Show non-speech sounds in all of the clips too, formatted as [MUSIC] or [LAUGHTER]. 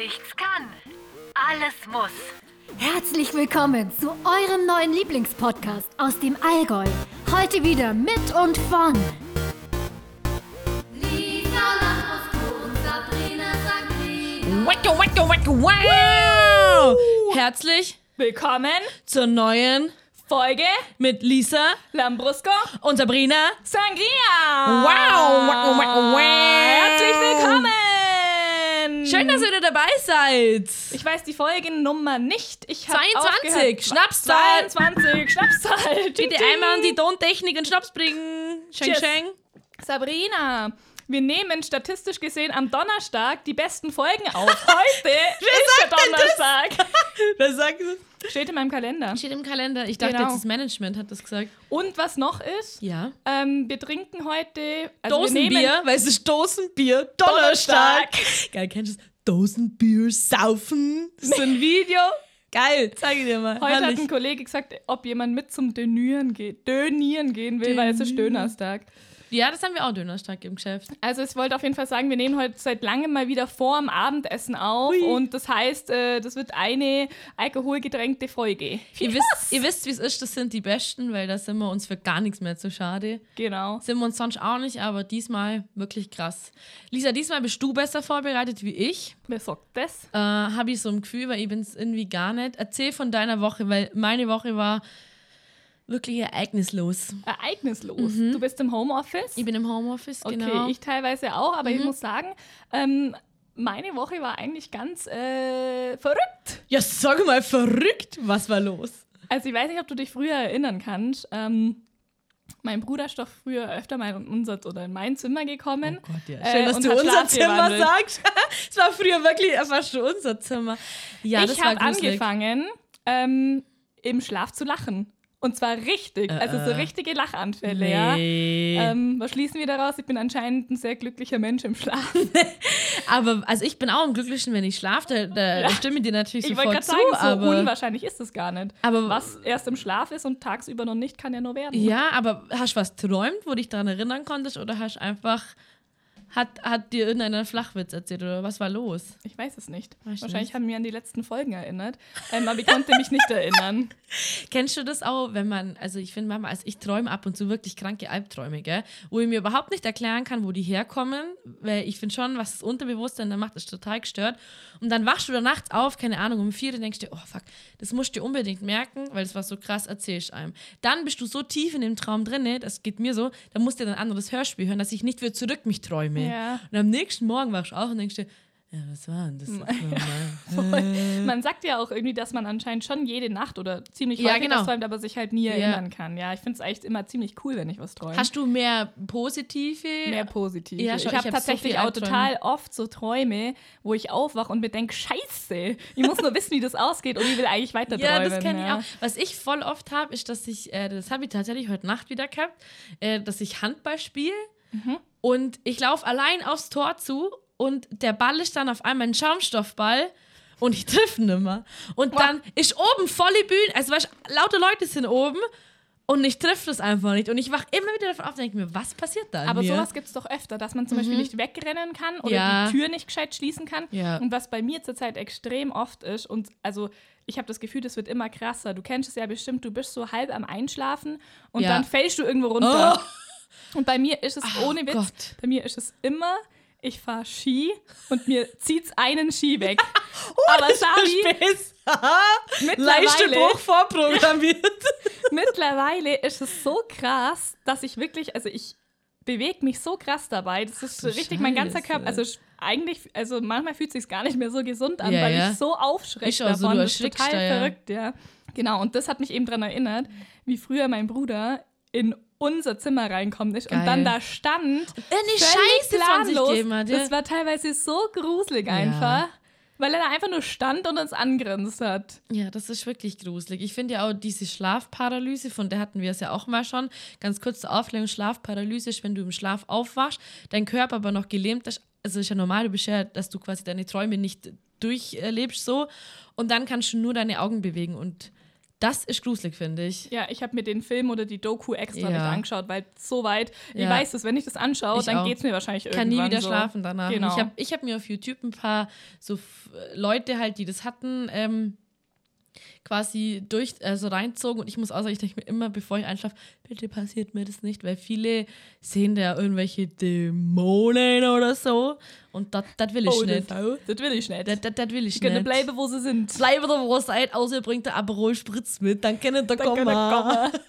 nichts kann, alles muss. Herzlich willkommen zu eurem neuen Lieblingspodcast aus dem Allgäu. Heute wieder mit und von Lisa Lambrusco und Sabrina. Wacko, wacko, wacko, wow! Herzlich Willkommen zur neuen Folge mit Lisa Lambrusco und Sabrina. Sangria. Wow! Wacko, wacko, wow! Herzlich willkommen. Schön, dass ihr wieder dabei seid. Ich weiß die Folgennummer nicht. Ich hab 22, aufgehört. Schnapszahl. 22, Schnapszahl. [LAUGHS] Bitte einmal an die Tontechnik und Schnaps bringen. Scheng, scheng. Sabrina, wir nehmen statistisch gesehen am Donnerstag die besten Folgen auf. Heute [LAUGHS] ist der Donnerstag. [LAUGHS] Wer sagt das? Steht in meinem Kalender. Steht im Kalender. Ich dachte Genau. jetzt, das Management hat das gesagt. Und was noch ist, Ja. ähm, wir trinken heute also Dosenbier, weil es ist Dosenbier, Donnerstag. Donnerstag. [LAUGHS] Geil, kennst du das? Dosenbier saufen. Das ist so ein Video. Geil, zeig ich dir mal. Heute hat Herrlich. ein Kollege gesagt, ob jemand mit zum Dönieren geht. Dönieren gehen will, weil es ist Dönerstag. Ja, das haben wir auch Donnerstag im Geschäft. Also ich wollte auf jeden Fall sagen, wir nehmen heute seit langem mal wieder vor dem Abendessen auf Hui. und das heißt, äh, das wird eine alkoholgetränkte Folge. Ihr wisst, ihr wisst, wie es ist, das sind die Besten, weil da sind wir uns für gar nichts mehr zu schade. Genau. Sind wir uns sonst auch nicht, aber diesmal wirklich krass. Lisa, diesmal bist du besser vorbereitet wie ich. Wer sagt das? Äh, Habe ich so ein Gefühl, weil ich bin es irgendwie gar nicht. Erzähl von deiner Woche, weil meine Woche war wirklich ereignislos. Ereignislos. Du bist im Homeoffice? Ich bin im Homeoffice, okay, genau. ich teilweise auch, aber Mhm. ich muss sagen, ähm, meine Woche war eigentlich ganz äh, verrückt. ja, sag mal, verrückt. Was war los? Also ich weiß nicht, ob du dich früher erinnern kannst. Ähm, mein Bruder ist doch früher öfter mal in unser oder in mein Zimmer gekommen. Oh Gott, ja. Äh, Schön, dass und du unser Zimmer sagst. [LAUGHS] Es war früher wirklich fast schon unser Zimmer. Ja, ich habe angefangen, ähm, im Schlaf zu lachen. Und zwar richtig, also so richtige Lachanfälle, ja. Nee. Ähm, was schließen wir daraus? Ich bin anscheinend ein sehr glücklicher Mensch im Schlaf. [LAUGHS] aber also ich bin auch am glücklichsten, wenn ich schlafe. Da, da, da stimme ich dir natürlich Ich wollte sofort gerade zu. sagen, so aber unwahrscheinlich ist es gar nicht. Aber- was erst im Schlaf ist und tagsüber noch nicht, kann ja nur werden. ja, aber hast du was träumt, wo dich daran erinnern konntest, oder hast du einfach hat, hat dir irgendeiner Flachwitz erzählt oder was war los? Ich weiß es nicht. Weißt du Wahrscheinlich nicht? haben wir an die letzten Folgen erinnert. Ähm, aber ich konnte mich nicht erinnern. [LAUGHS] Kennst du das auch, wenn man, also ich finde manchmal, also ich träume ab und zu wirklich kranke Albträume, gell? Wo ich mir überhaupt nicht erklären kann, wo die herkommen, weil ich finde schon, was das Unterbewusstsein dann macht, ist total gestört. Und dann wachst du da nachts auf, keine Ahnung, um vier und denkst dir, oh fuck, das musst du dir unbedingt merken, weil das war so krass, erzählst einem. Dann bist du so tief in dem Traum drin, das geht mir so, dann musst du dann ein anderes Hörspiel hören, dass ich nicht wieder zurück mich träume. Ja. Und am nächsten Morgen wachst du auf und denkst dir, ja, was war denn das? [LAUGHS] nochmal? Man sagt ja auch irgendwie, dass man anscheinend schon jede Nacht oder ziemlich Ja, häufig genau. was träumt, aber sich halt nie Ja. erinnern kann. Ja, ich finde es echt immer ziemlich cool, wenn ich was träume. Hast du mehr positive mehr positiv. Ja, ich schon, habe ich hab tatsächlich so auch total oft so Träume, wo ich aufwache und mir denke, scheiße, ich muss nur wissen, wie das ausgeht und ich will eigentlich weiter Ja, träumen. das kenne ich ja. auch. Was ich voll oft habe, ist, dass ich, äh, das habe ich tatsächlich heute Nacht wieder gehabt, äh, dass ich Handball spiele Mhm. und ich laufe allein aufs Tor zu und der Ball ist dann auf einmal ein Schaumstoffball und ich [LAUGHS] treffe nimmer. Und dann ist oben volle Bühne, also weißt, du, lauter Leute sind oben und ich treffe das einfach nicht. Und ich wache immer wieder davon auf und denke mir, was passiert da? Aber mir? sowas gibt es doch öfter, dass man zum Beispiel nicht wegrennen kann oder Ja. die Tür nicht gescheit schließen kann. Ja. Und was bei mir zurzeit extrem oft ist, und also ich habe das Gefühl, das wird immer krasser. Du kennst es ja bestimmt, du bist so halb am Einschlafen und Ja. dann fällst du irgendwo runter. Oh. [LAUGHS] Und bei mir ist es Oh ohne Witz, Gott. bei mir ist es immer, ich fahre Ski und mir zieht's einen Ski weg. [LAUGHS] Oh, Aber Sari, Leistebruch vorprogrammiert. [LAUGHS] mittlerweile ist es so krass, dass ich wirklich, also ich bewege mich so krass dabei. Das ist du richtig mein ganzer Scheiße. Körper. Also eigentlich, also manchmal fühlt es sich gar nicht mehr so gesund an, Ja, weil ja. ich so aufschrecke so, davon. du das ist total da, ja. verrückt, ja. Genau, und das hat mich eben daran erinnert, wie früher mein Bruder in unser Zimmer reinkommen ist und Geil. dann da stand. Eine Scheiße von planlos. gegeben hat. Ja. Das war teilweise so gruselig einfach, weil er da einfach nur stand und uns angrinst hat. Ja, das ist wirklich gruselig. Ich finde ja auch diese Schlafparalyse, von der hatten wir es ja auch mal schon. Ganz kurz zur Aufklärung: Schlafparalyse ist, wenn du im Schlaf aufwachst, dein Körper aber noch gelähmt ist. Also ist ja normal, du bist ja, dass du quasi deine Träume nicht durchlebst so. Und dann kannst du nur deine Augen bewegen. Und Das ist gruselig, finde ich. Ja, ich habe mir den Film oder die Doku extra Ja. nicht angeschaut, weil so weit, ich Ja. weiß es, wenn ich das anschaue, Ich dann geht es mir wahrscheinlich Ich kann irgendwann nie wieder so. schlafen danach. Genau. Ich habe ich hab mir auf YouTube ein paar so Leute halt, die das hatten, ähm, quasi durch, also reinzogen und ich muss auch sagen, ich denke mir immer, bevor ich einschlafe, bitte passiert mir das nicht, weil viele sehen da irgendwelche Dämonen oder so und das will ich Oh, nicht. das, will ich nicht. Das, das, das will ich Die können nicht. bleiben, wo sie sind. Bleibe da, wo ihr seid, außer ihr bringt der Aperol Spritz mit, dann können da Dann können kommen. [LAUGHS]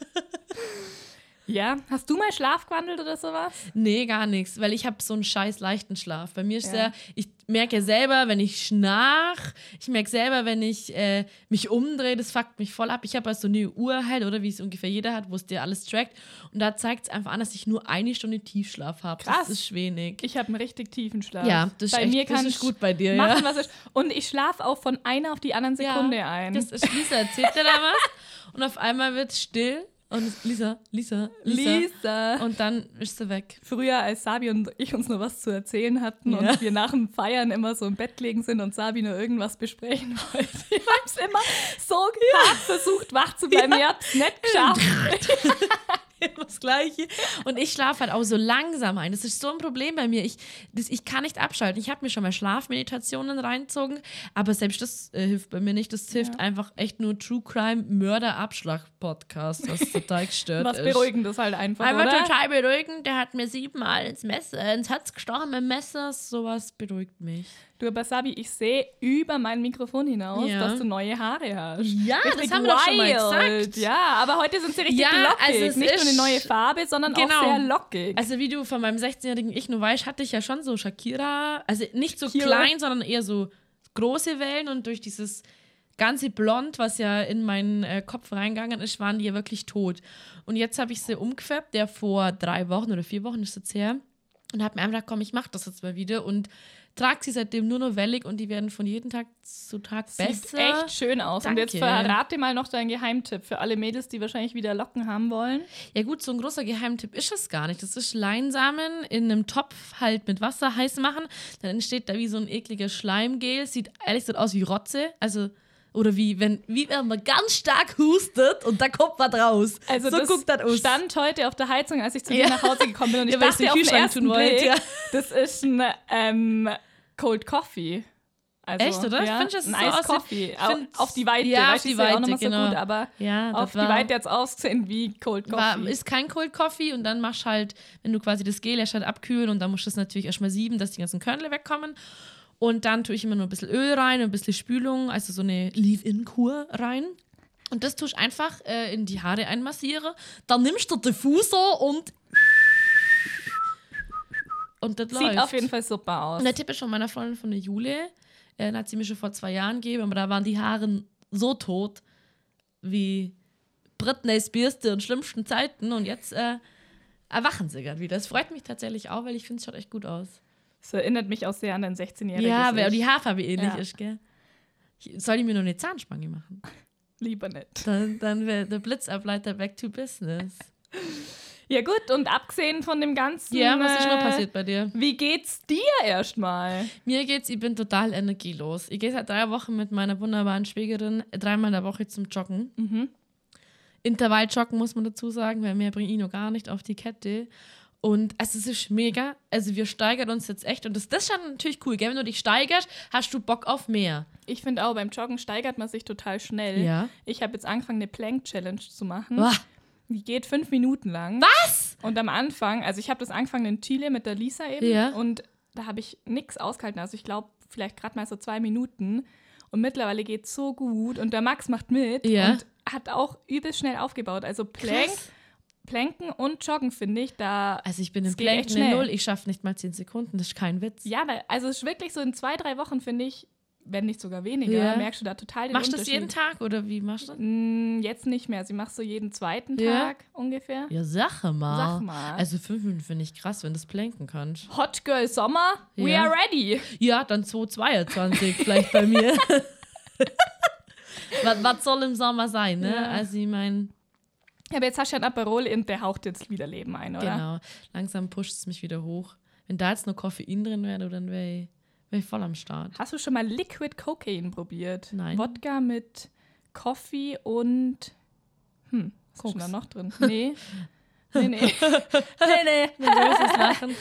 ja, hast du mal Schlaf gewandelt oder sowas? Nee, gar nichts, weil ich habe so einen scheiß leichten Schlaf. Bei mir ist Ja. der, ich merke ja selber, wenn ich schnarch, ich merke selber, wenn ich äh, mich umdrehe, das fuckt mich voll ab. Ich habe also so eine Uhr halt, oder wie es ungefähr jeder hat, wo es dir alles trackt. Und da zeigt es einfach an, dass ich nur eine Stunde Tiefschlaf habe. Krass. Das ist wenig. Ich habe einen richtig tiefen Schlaf. ja, das ist, bei echt, mir das kann ist gut bei dir, machen, ja. was ich. Und ich schlafe auch von einer auf die anderen Sekunde ja, ein. Das ist Lisa, erzählt dir da was? Und auf einmal wird es still und Lisa, Lisa, Lisa. Lisa. Und dann ist sie weg. Früher, als Sabi und ich uns nur was zu erzählen hatten Ja. und wir nach dem Feiern immer so im Bett liegen sind und Sabi nur irgendwas besprechen [LAUGHS] wollte. Ich hab's immer so hart versucht, wach zu bleiben. Ich hab's nicht geschafft. Das Gleiche. Und ich schlafe halt auch so langsam ein. Das ist so ein Problem bei mir. Ich, das, ich kann nicht abschalten. Ich habe mir schon mal Schlafmeditationen reinzogen, aber selbst das äh, hilft bei mir nicht. Das hilft einfach echt nur True Crime Mörder Abschlag Podcast, was total [LAUGHS] gestört Was ist. Beruhigendes halt einfach, Einfach oder? total beruhigend. Der hat mir siebenmal ins Messer, ins Herz gestochen mit Messer. Sowas beruhigt mich. Du, aber Sabi, ich sehe über mein Mikrofon hinaus, Ja. dass du neue Haare hast. Ja, Richtig das haben wir doch schon mal wild. gesagt. Ja, aber heute sind sie richtig Ja, lockig. also es Nicht nur eine ist- neue Farbe, sondern Genau. auch sehr lockig. Also wie du von meinem 16-jährigen Ich nur weißt, hatte ich ja schon so Shakira, also nicht so Shakira. klein, sondern eher so große Wellen und durch dieses ganze Blond, was ja in meinen äh, Kopf reingegangen ist, waren die ja wirklich tot. Und jetzt habe ich sie umgefärbt, der vor drei Wochen oder vier Wochen ist jetzt her und habe mir einfach gedacht, komm, ich mache das jetzt mal wieder und trage sie seitdem nur noch wellig und die werden von jedem Tag zu Tag Sieht besser. echt schön aus. Und jetzt Danke. verrate mal noch deinen Geheimtipp für alle Mädels, die wahrscheinlich wieder Locken haben wollen. Ja gut, so ein großer Geheimtipp ist es gar nicht. Das ist Leinsamen in einem Topf halt mit Wasser heiß machen. Dann entsteht da wie so ein ekliger Schleimgel. Sieht ehrlich gesagt aus wie Rotze. Also, oder wie wenn, wie wenn man ganz stark hustet und da kommt was raus. Also so das guckt das aus. stand heute auf der Heizung, als ich zu Ja. dir nach Hause gekommen bin. Und ich Ja, dachte in den auf den Kühlschrank ersten tun wollte, Blick, ja. das ist ein ähm, Cold Coffee. Also, Echt, oder? Ich Ja, find, das ein so Coffee. ich auf die Weite. Ja, auf die ja Weite, noch mal so genau. gut, aber Ja, das auf die Weite jetzt ausgesehen wie Cold Coffee. War, ist kein Cold Coffee und dann machst halt, wenn du quasi das Gel erst halt abkühlen und dann musst du es natürlich erstmal sieben, dass die ganzen Körnle wegkommen. Und dann tue ich immer nur ein bisschen Öl rein und ein bisschen Spülung, also so eine Leave-In-Kur rein. Und das tue ich einfach äh, in die Haare einmassiere. Dann nimmst du den Diffusor und. Und das Sieht läuft. auf jeden Fall super aus. Und der Tipp ist von meiner Freundin von der Jule. Äh, hat sie mir schon vor zwei Jahren gegeben, aber da waren die Haare so tot wie Britney Spears in schlimmsten Zeiten. Und jetzt äh, erwachen sie gerade wieder. Das freut mich tatsächlich auch, weil ich finde, es schaut echt gut aus. Das erinnert mich auch sehr an dein 16-jähriges Ja, weil die Haarfarbe ähnlich Ja. ist, gell? Soll ich mir noch eine Zahnspange machen? Lieber nicht. Dann, dann wäre der Blitzableiter back to business. Ja gut, und abgesehen von dem Ganzen... Ja, was ist noch äh, passiert bei dir? Wie geht's dir erstmal? Mir geht's, ich bin total energielos. Ich gehe seit drei Wochen mit meiner wunderbaren Schwägerin dreimal in der Woche zum Joggen. Mhm. Intervalljoggen muss man dazu sagen, weil mehr bringe ich noch gar nicht auf die Kette. Und also, es ist mega. Also wir steigern uns jetzt echt. Und das, das ist schon natürlich cool, gell? Wenn du dich steigerst, hast du Bock auf mehr. Ich finde auch, beim Joggen steigert man sich total schnell. Ja. Ich habe jetzt angefangen, eine Plank-Challenge zu machen. Boah. Die geht fünf Minuten lang. Was? Und am Anfang, also ich habe das angefangen in Chile mit der Lisa eben. Ja. Und da habe ich nichts ausgehalten. Also ich glaube, vielleicht gerade mal so zwei Minuten. Und mittlerweile geht es so gut. Und der Max macht mit Ja. und hat auch übelst schnell aufgebaut. Also Plank, Krass. Planken und Joggen, finde ich, da. Also ich bin im Planken eine. Null. Ich schaffe nicht mal zehn Sekunden. Das ist kein Witz. Ja, also es ist wirklich so in zwei, drei Wochen, finde ich, wenn nicht sogar weniger, Ja. merkst du da total den Machst du das jeden Tag oder wie machst du das? Mm, Jetzt nicht mehr. Sie macht so jeden zweiten Ja. Tag ungefähr. Ja, Sache mal. Sag mal. Also fünf Minuten finde ich krass, wenn du das planken kannst. Hot Girl Sommer, we Ja. are ready. Ja, dann 222 vielleicht bei mir. [LAUGHS] [LAUGHS] was, was soll im Sommer sein, ne? Also ich meine, Aber jetzt hast du ja ein Aperol und der haucht jetzt wieder Leben ein, oder? genau, langsam pusht es mich wieder hoch. Wenn da jetzt noch Koffein drin wäre, dann wäre ich, wär ich voll am Start. Hast du schon mal Liquid Cocaine probiert? Nein. Wodka mit Coffee und. Hm, was ist Koks. denn da noch drin? Nee. Nee, nee. [LAUGHS] nee, nee. Nervöses Lachen.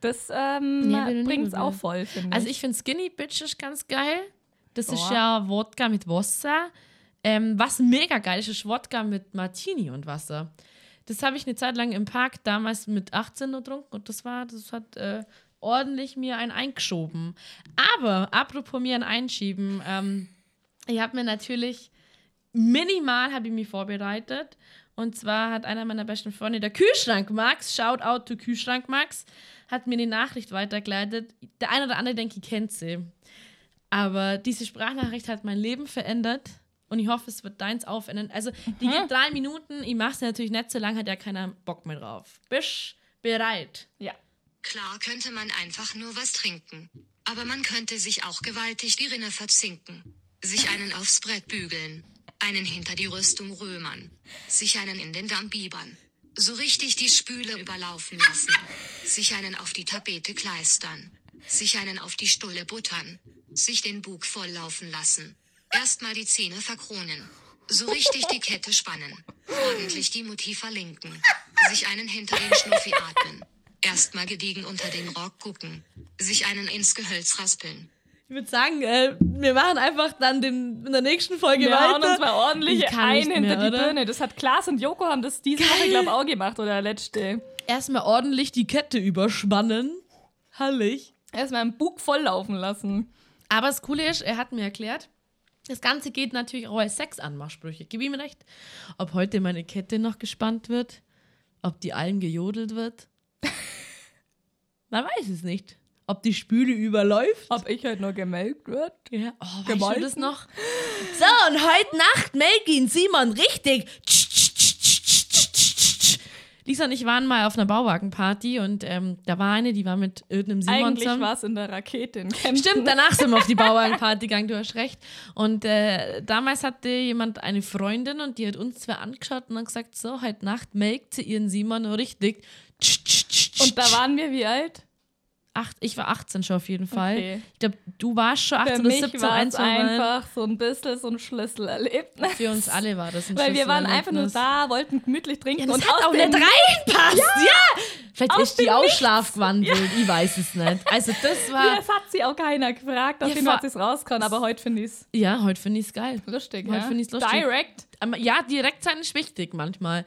Das ähm, Nee, bringt es auch voll, finde ich. Also ich finde Skinny Bitches ganz geil. Das ist Boah. ja Wodka mit Wasser. Ähm, was mega geil ist, ist Wodka mit Martini und Wasser. Das habe ich eine Zeit lang im Park damals mit 18 getrunken und das war, das hat äh, ordentlich mir einen eingeschoben. Aber apropos mir ein Einschieben, ähm, ich habe mir natürlich minimal habe ich mich vorbereitet. Und zwar hat einer meiner besten Freunde, der Kühlschrank Max, shout out to Kühlschrank Max, hat mir die Nachricht weitergeleitet. Der eine oder andere, denke ich, kennt sie. Aber diese Sprachnachricht hat mein Leben verändert. Und ich hoffe, es wird deins auch verändern. Also, die geht drei Minuten. Ich mache es natürlich nicht so lange, hat ja keiner Bock mehr drauf. Bist bereit? ja. Klar könnte man einfach nur was trinken. Aber man könnte sich auch gewaltig die Rinne verzinken. Sich einen aufs Brett bügeln. Einen hinter die Rüstung römern. Sich einen in den Damm biebern. So richtig die Spüle überlaufen lassen. Sich einen auf die Tapete kleistern. Sich einen auf die Stulle buttern. Sich den Bug volllaufen lassen. Erstmal die Zähne verkronen. So richtig die Kette spannen. Ordentlich die Mutti verlinken. Sich einen hinter den Schnuffi atmen. Erstmal gediegen unter den Rock gucken. Sich einen ins Gehölz raspeln. Ich würde sagen, äh, wir machen einfach dann den, in der nächsten Folge Wir hauen weiter. uns mal ordentlich ein hinter mehr, die oder? Birne. Das hat Klaas und Joko haben das diese Woche, glaube ich, auch gemacht oder letzte. Erstmal ordentlich die Kette überspannen. Herrlich. Erstmal einen Bug volllaufen lassen. Aber das Coole ist, er hat mir erklärt, das Ganze geht natürlich auch als Sexanmachsprüche. Gib ihm recht. Ob heute meine Kette noch gespannt wird, ob die allen gejodelt wird. [LAUGHS] Man weiß es nicht. Ob die Spüle überläuft. Ob ich halt noch gemelkt wird. Ja. Oh, weißt du das noch? So, und heute Nacht melk ihn Simon richtig. Lisa und ich waren mal auf einer Bauwagenparty und ähm, da war eine, die war mit irgendeinem Simon Eigentlich zusammen. war es in der Rakete in Kempten. Stimmt, danach sind wir auf die [LAUGHS] Bauwagenparty gegangen, du hast recht. Und äh, damals hatte jemand eine Freundin und die hat uns zwei angeschaut und dann gesagt, so, heute Nacht melkt sie ihren Simon richtig. Und da waren wir wie alt? Acht, ich war 18 schon auf jeden Fall. Okay. Ich glaube, du warst schon 18 Für oder mich 17, war es einfach so ein bisschen so ein Schlüsselerlebnis. Für uns alle war das ein Weil wir waren einfach nur da, wollten gemütlich trinken Ja, und hat auch nicht reinpasst. Ja! Vielleicht Aus ist die dem auch Nichts. schlafgewandelt. Ich weiß es nicht. Also das war... Das hat sie auch keiner gefragt, auf Ja, jeden Fall hat sie es rausgekommen, aber heute finde ich es Ja, heute finde ich es geil. lustig. Heute ja? finde ich's lustig. Direct. Ja, direkt sein ist wichtig manchmal.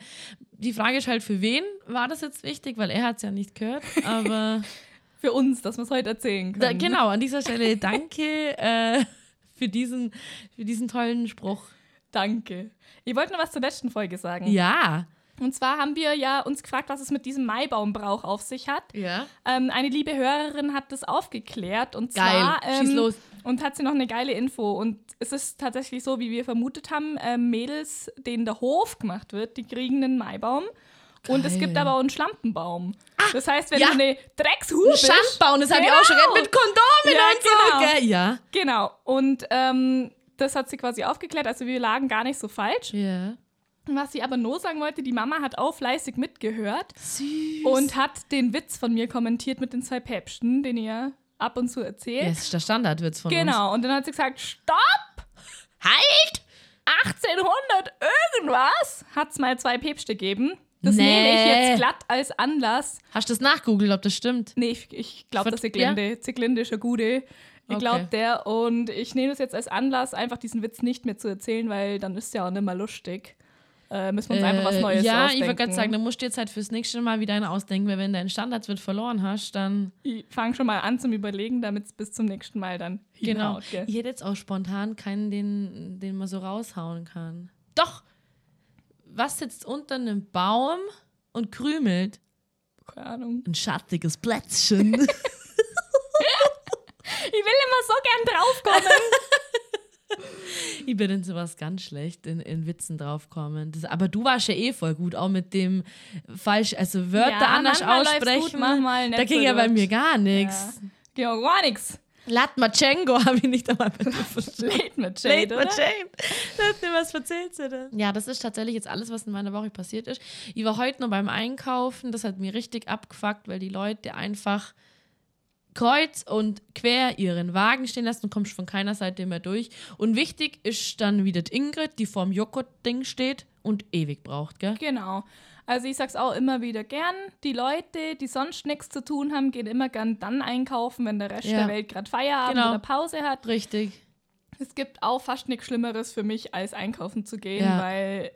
Die Frage ist halt, für wen war das jetzt wichtig? Weil er hat es ja nicht gehört. Aber [LAUGHS] Für uns, dass wir es heute erzählen können. da, genau, an dieser Stelle danke äh, für, diesen, für diesen tollen Spruch. Danke. Ich wollte noch was zur letzten Folge sagen. Ja. Und zwar haben wir ja uns gefragt, was es mit diesem Maibaumbrauch auf sich hat. Ja. Ähm, eine liebe Hörerin hat das aufgeklärt und Geil. zwar Schieß ähm, los. und hat sie noch eine geile Info und es ist tatsächlich so, wie wir vermutet haben, ähm, Mädels, denen der Hof gemacht wird, die kriegen einen Maibaum und es gibt aber auch einen Schlampenbaum. das heißt, wenn ja. du eine Dreckshuhe bist, Schandbauen, das habe ich auch schon Genau. gehört, mit Kondomen Ja, und so. genau. Gell? Ja. genau und ähm, das hat sie quasi aufgeklärt, also wir lagen gar nicht so falsch. Ja. Was sie aber nur sagen wollte, die Mama hat auch fleißig mitgehört Süß. und hat den Witz von mir kommentiert mit den zwei Päpsten, den ihr ab und zu erzählt. Das ist der Standardwitz von uns. Genau, und dann hat sie gesagt, stopp! Halt! 1800 irgendwas hat es mal zwei Päpste gegeben. Das Nee. nehme ich jetzt glatt als Anlass. Hast du das nachgoogelt, ob das stimmt? Nee, ich, ich glaube, das ist Ziglinde. Ziglinde ist ein Gude. Ich Okay. glaube, der. Und ich nehme das jetzt als Anlass, einfach diesen Witz nicht mehr zu erzählen, weil dann ist ja auch nicht mehr lustig. Äh, müssen wir uns einfach was Äh, Neues Ja, ausdenken. ich wollte gerade sagen, da musst du jetzt halt fürs nächste Mal wieder einen ausdenken, weil wenn dein Standardswert verloren hast, dann. Ich fange schon mal an zum Überlegen, damit es bis zum nächsten Mal dann Genau. gell? Ich hätte jetzt auch spontan keinen, den, den man so raushauen kann. Doch! Was sitzt unter einem Baum und krümelt? Keine Ahnung. Ein schattiges Plätzchen. [LAUGHS] [LAUGHS] Ich will immer so gern draufkommen. [LAUGHS] ich bin in sowas ganz schlecht, in, in Witzen draufkommen. Das, aber du warst ja eh voll gut, auch mit dem falsch, also Wörter Ja, anders aussprechen. gut, da ging ja bei mir gar nichts. Ja, gar nichts. Latmachenko [LAUGHS] habe ich nicht einmal [LAUGHS] verstanden. Late Late mit Jane. Sag mir, was erzählst du denn? Ja, das ist tatsächlich jetzt alles, was in meiner Woche passiert ist. Ich war heute noch beim Einkaufen, das hat mir richtig abgefuckt, weil die Leute einfach kreuz und quer ihren Wagen stehen lassen und kommst von keiner Seite mehr durch. Und wichtig ist dann wieder die Ingrid, die vorm Joghurt-Ding steht und ewig braucht, gell? Genau. Also ich sag's auch immer wieder gern. Die Leute, die sonst nichts zu tun haben, gehen immer gern dann einkaufen, wenn der Rest Ja. der Welt gerade Feierabend Genau. oder Pause hat. Richtig. Es gibt auch fast nichts Schlimmeres für mich, als einkaufen zu gehen, Ja. weil,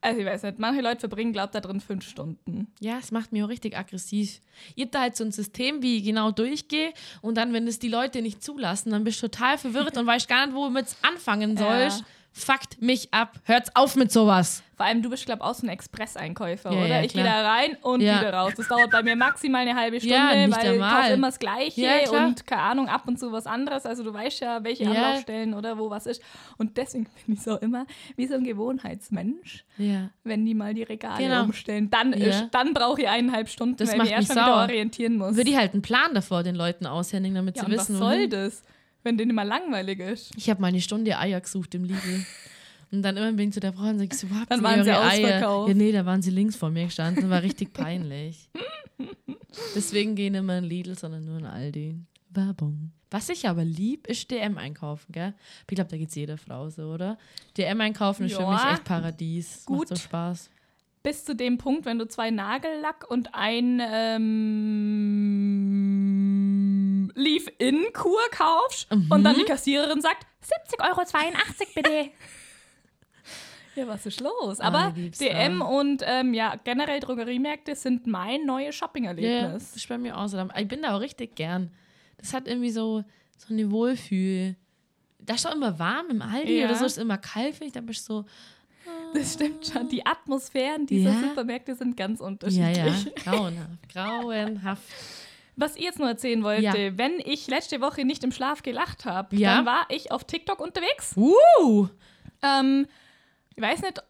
also ich weiß nicht, manche Leute verbringen, glaubt da drin fünf Stunden. Ja, es macht mich auch richtig aggressiv. Ich hab da halt so ein System, wie ich genau durchgehe und dann, wenn es die Leute nicht zulassen, dann bist du total verwirrt und weißt gar nicht, womit es anfangen sollst. Ja. Fuckt mich ab. Hört's auf mit sowas. Vor allem, du bist, glaube ich, auch so ein Express-Einkäufer, Ja, oder? ja, ich gehe da rein und Ja. wieder raus. Das dauert bei mir maximal eine halbe Stunde, weil ich kaufe immer das Gleiche und keine Ahnung, ab und zu was anderes. Also du weißt ja, welche. Anlaufstellen oder wo was ist. Und deswegen [LAUGHS] bin ich so immer wie so ein Gewohnheitsmensch, wenn die mal die Regale Genau. umstellen. Dann, ist- dann brauche ich eineinhalb Stunden, Das weil ich macht mich erst mich wieder orientieren muss. Würde ich halt einen Plan davor den Leuten aushändigen, damit sie und was wissen, soll das, wenn denen immer langweilig ist? Ich habe mal eine Stunde Eier gesucht im Lidl. Und dann immer bin ich zu der Frau und sag ich so, wo habt Dann waren sie Eier? Ja, nee, da waren sie links vor mir gestanden. War richtig peinlich. [LAUGHS] Deswegen gehen immer in Lidl, sondern nur in Aldi. Werbung. Was ich aber lieb, ist DM einkaufen, gell? Ich glaube, da geht's jeder Frau so, oder? DM einkaufen ist für mich echt Paradies. Gut. Macht so Spaß. bis zu dem Punkt, wenn du zwei Nagellack und ein ähm, Leave-In-Kur kaufst und dann die Kassiererin sagt, 70,82 Euro bitte. [LAUGHS] ja, was ist los? Aber lieb's, DM ja. und ähm, ja, generell Drogeriemärkte sind mein neues Ja, Shopping-Erlebnis. das ist bei mir auch so. Ich bin da auch richtig gern. Das hat irgendwie so, so eine Wohlfühl. Da ist doch immer warm im Aldi Ja. oder so, ist immer kalt, finde ich. Da bist du so, [LAUGHS] Das stimmt schon. Die Atmosphären dieser Ja. Supermärkte sind ganz ja, unterschiedlich. ja, grauenhaft. Grauenhaft. Was ich jetzt nur erzählen wollte, Ja. wenn ich letzte Woche nicht im Schlaf gelacht habe, Ja. dann war ich auf TikTok unterwegs. Uh! Ähm, ich weiß nicht,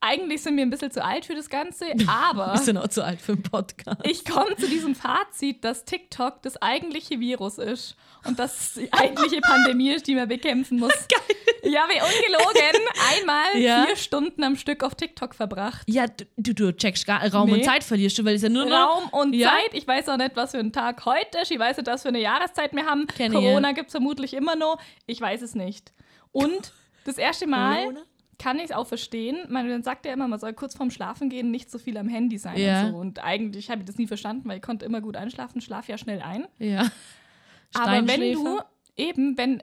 eigentlich sind wir ein bisschen zu alt für das Ganze, [LAUGHS] aber Wir sind auch zu alt für einen Podcast. ich komme zu diesem Fazit, dass TikTok das eigentliche Virus ist und dass die eigentliche Pandemie ist, die man bekämpfen muss. [LAUGHS] Geil. Ja, wie ungelogen, einmal Ja. vier Stunden am Stück auf TikTok verbracht. Ja, du, du, checkst gar Raum Nee. und Zeit verlierst du, weil es ja nur noch. Raum und Ja. Zeit. Ich weiß auch nicht, was für ein Tag heute ist. Ich weiß nicht, was für eine Jahreszeit wir haben. Kenn Corona gibt es vermutlich immer noch. Ich weiß es nicht. Und das erste Mal Corona? Kann ich es auch verstehen. Man dann sagt ja immer, man soll kurz vorm Schlafen gehen nicht so viel am Handy sein Ja. und so. Und eigentlich habe ich das nie verstanden, weil ich konnte immer gut einschlafen, schlaf ja schnell ein. Ja. Aber wenn du eben, wenn,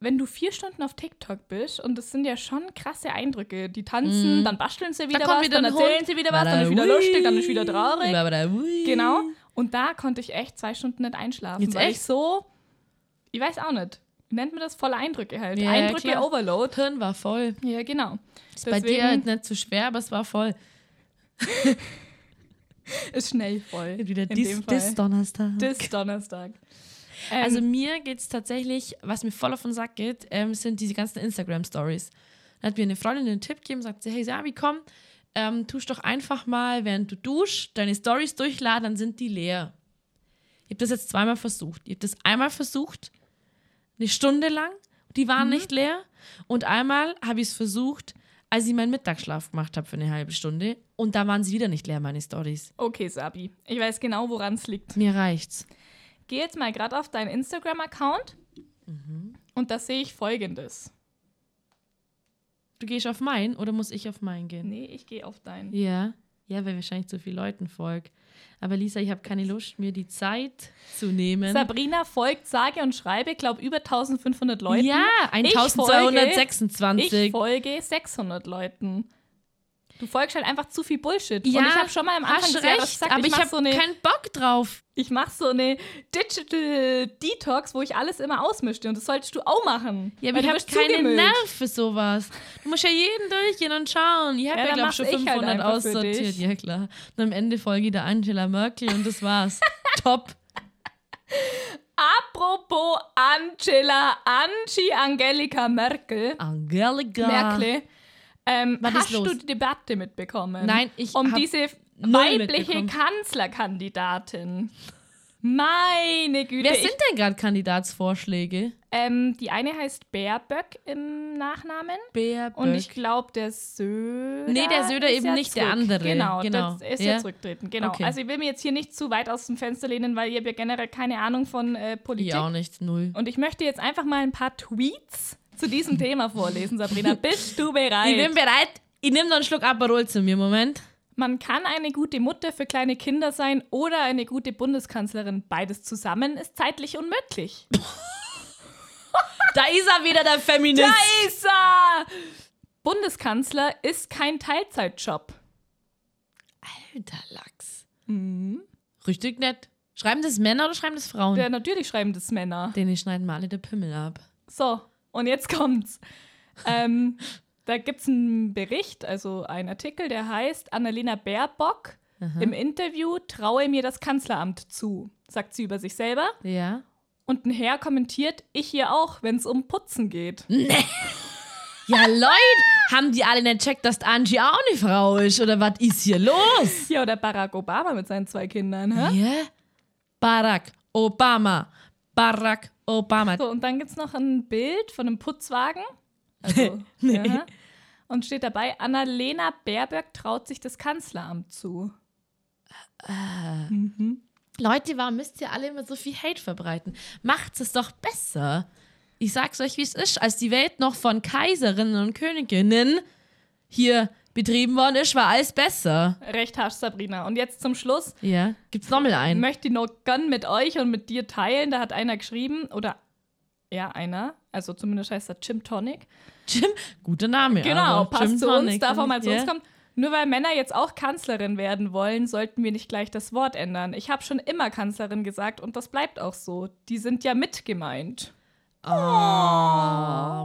wenn du vier Stunden auf TikTok bist und das sind ja schon krasse Eindrücke. Die tanzen, dann basteln sie wieder kommt was, wieder dann erzählen Hund. sie wieder was, dann ist wieder lustig, dann ist wieder traurig. Genau. Und da konnte ich echt zwei Stunden nicht einschlafen, Jetzt weil echt? ich so, ich weiß auch nicht, nennt man das? Volle Eindrücke halt. Ja, Eindrücke klar. Overload. Hirn war voll. Ja, genau. Ist bei dir halt nicht zu schwer, aber es war voll. [LAUGHS] ist schnell voll. Wieder dies, dies Donnerstag. Dis Donnerstag. Ähm, Also mir geht es tatsächlich, was mir voll auf den Sack geht, ähm, sind diese ganzen Instagram-Stories. Da hat mir eine Freundin einen Tipp gegeben, sagt sie, hey Sabi, komm, ähm, tusch doch einfach mal, während du duschst, deine Stories durchladen, dann sind die leer. Ich habe das jetzt zweimal versucht. Ich habe das einmal versucht, eine Stunde lang, die waren nicht leer. Und einmal habe ich es versucht, als ich meinen Mittagsschlaf gemacht habe für eine halbe Stunde. Und da waren sie wieder nicht leer, meine Stories. okay, Sabi. Ich weiß genau, woran es liegt. Mir reicht's. Geh jetzt mal gerade auf deinen Instagram-Account Mhm. und da sehe ich folgendes. Du gehst auf meinen oder muss ich auf meinen gehen? Nee, ich gehe auf deinen. Ja, ja, weil wahrscheinlich zu viele Leuten folgt. Aber Lisa, ich habe keine Lust, mir die Zeit zu nehmen. Sabrina folgt sage und schreibe, glaube über 1500 Leuten. ja, Ich 1226. Ich folge 600 Leuten. Du folgst halt einfach zu viel Bullshit. ja, und ich habe schon mal am Anfang des Jahres recht, gesagt, aber ich, ich mache habe so, eine- keinen Bock drauf. ich mach so eine Digital Detox, wo ich alles immer ausmischte. Und das solltest du auch machen. Ja, aber ich du habe keine zugemüllt. Nerv für sowas. Du musst ja jeden durchgehen und schauen. Ich habe Ja, ja, glaube schon ich halt 500 einfach für aussortiert. Ja, klar. Und am Ende folge ich der Angela Merkel und das war's. [LAUGHS] Top. Apropos Angela, Angie Angelika Merkel. Angelika. Merkel. Ähm, hast du die Debatte mitbekommen? Nein, ich Um diese weibliche. Kanzlerkandidatin. Meine Güte. Wer sind denn gerade Kandidatsvorschläge? ähm, die eine heißt Baerböck im Nachnamen. Bär, Und ich glaube, der Söder. Nee, der Söder eben ja nicht, der zurück. andere. Genau, Genau. der ist Ja. ja zurücktreten. Genau. Okay. Also, ich will mir jetzt hier nicht zu weit aus dem Fenster lehnen, weil ihr habt ja generell keine Ahnung von äh, Politik. ich auch nicht, null. Und ich möchte jetzt einfach mal ein paar Tweets zu diesem Thema vorlesen, Sabrina. [LAUGHS] Bist du bereit? Ich bin bereit. Ich nehme noch einen Schluck Aperol zu mir. Moment. Man kann eine gute Mutter für kleine Kinder sein oder eine gute Bundeskanzlerin. Beides zusammen ist zeitlich unmöglich. [LAUGHS] Da ist er wieder, der Feminist. Da ist er! Bundeskanzler ist kein Teilzeitjob. Alter Lachs. Richtig nett. Schreiben das Männer oder schreiben das Frauen? Ja, natürlich schreiben das Männer. Denen schneiden mal alle der Pimmel ab. So, und jetzt kommt's. ähm, da gibt's einen Bericht, also einen Artikel, der heißt Annalena Baerbock im Interview traue mir das Kanzleramt zu, sagt sie über sich selber. Ja. Und ein Herr kommentiert, ich hier auch, wenn es um Putzen geht. [LAUGHS] Ja, Leute, haben die alle nicht checkt, dass Angie auch eine Frau ist? Oder was ist hier los? Ja, oder Barack Obama mit seinen zwei Kindern. Hä? Ja? Barack Obama. Barack Obama. So, und dann gibt's noch ein Bild von einem Putzwagen. [LAUGHS] Also, ja. Und steht dabei, Annalena Baerbock traut sich das Kanzleramt zu. Leute, warum müsst ihr alle immer so viel Hate verbreiten? Macht es doch besser. Ich sag's euch, wie es ist. Als die Welt noch von Kaiserinnen und Königinnen hier betrieben worden ist, war alles besser. Recht hast, Sabrina. Und jetzt zum Schluss Ja, gibt's nochmal einen. möchte ich noch gern mit euch und mit dir teilen. Da hat einer geschrieben, oder ja, einer, also zumindest heißt er Jim Tonic. Jim, guter Name. Genau, aber passt Gin zu uns, Tonic, darf auch mal zu ja. uns kommen. Nur weil Männer jetzt auch Kanzlerin werden wollen, sollten wir nicht gleich das Wort ändern. Ich habe schon immer Kanzlerin gesagt und das bleibt auch so. Die sind ja mit gemeint. Oh,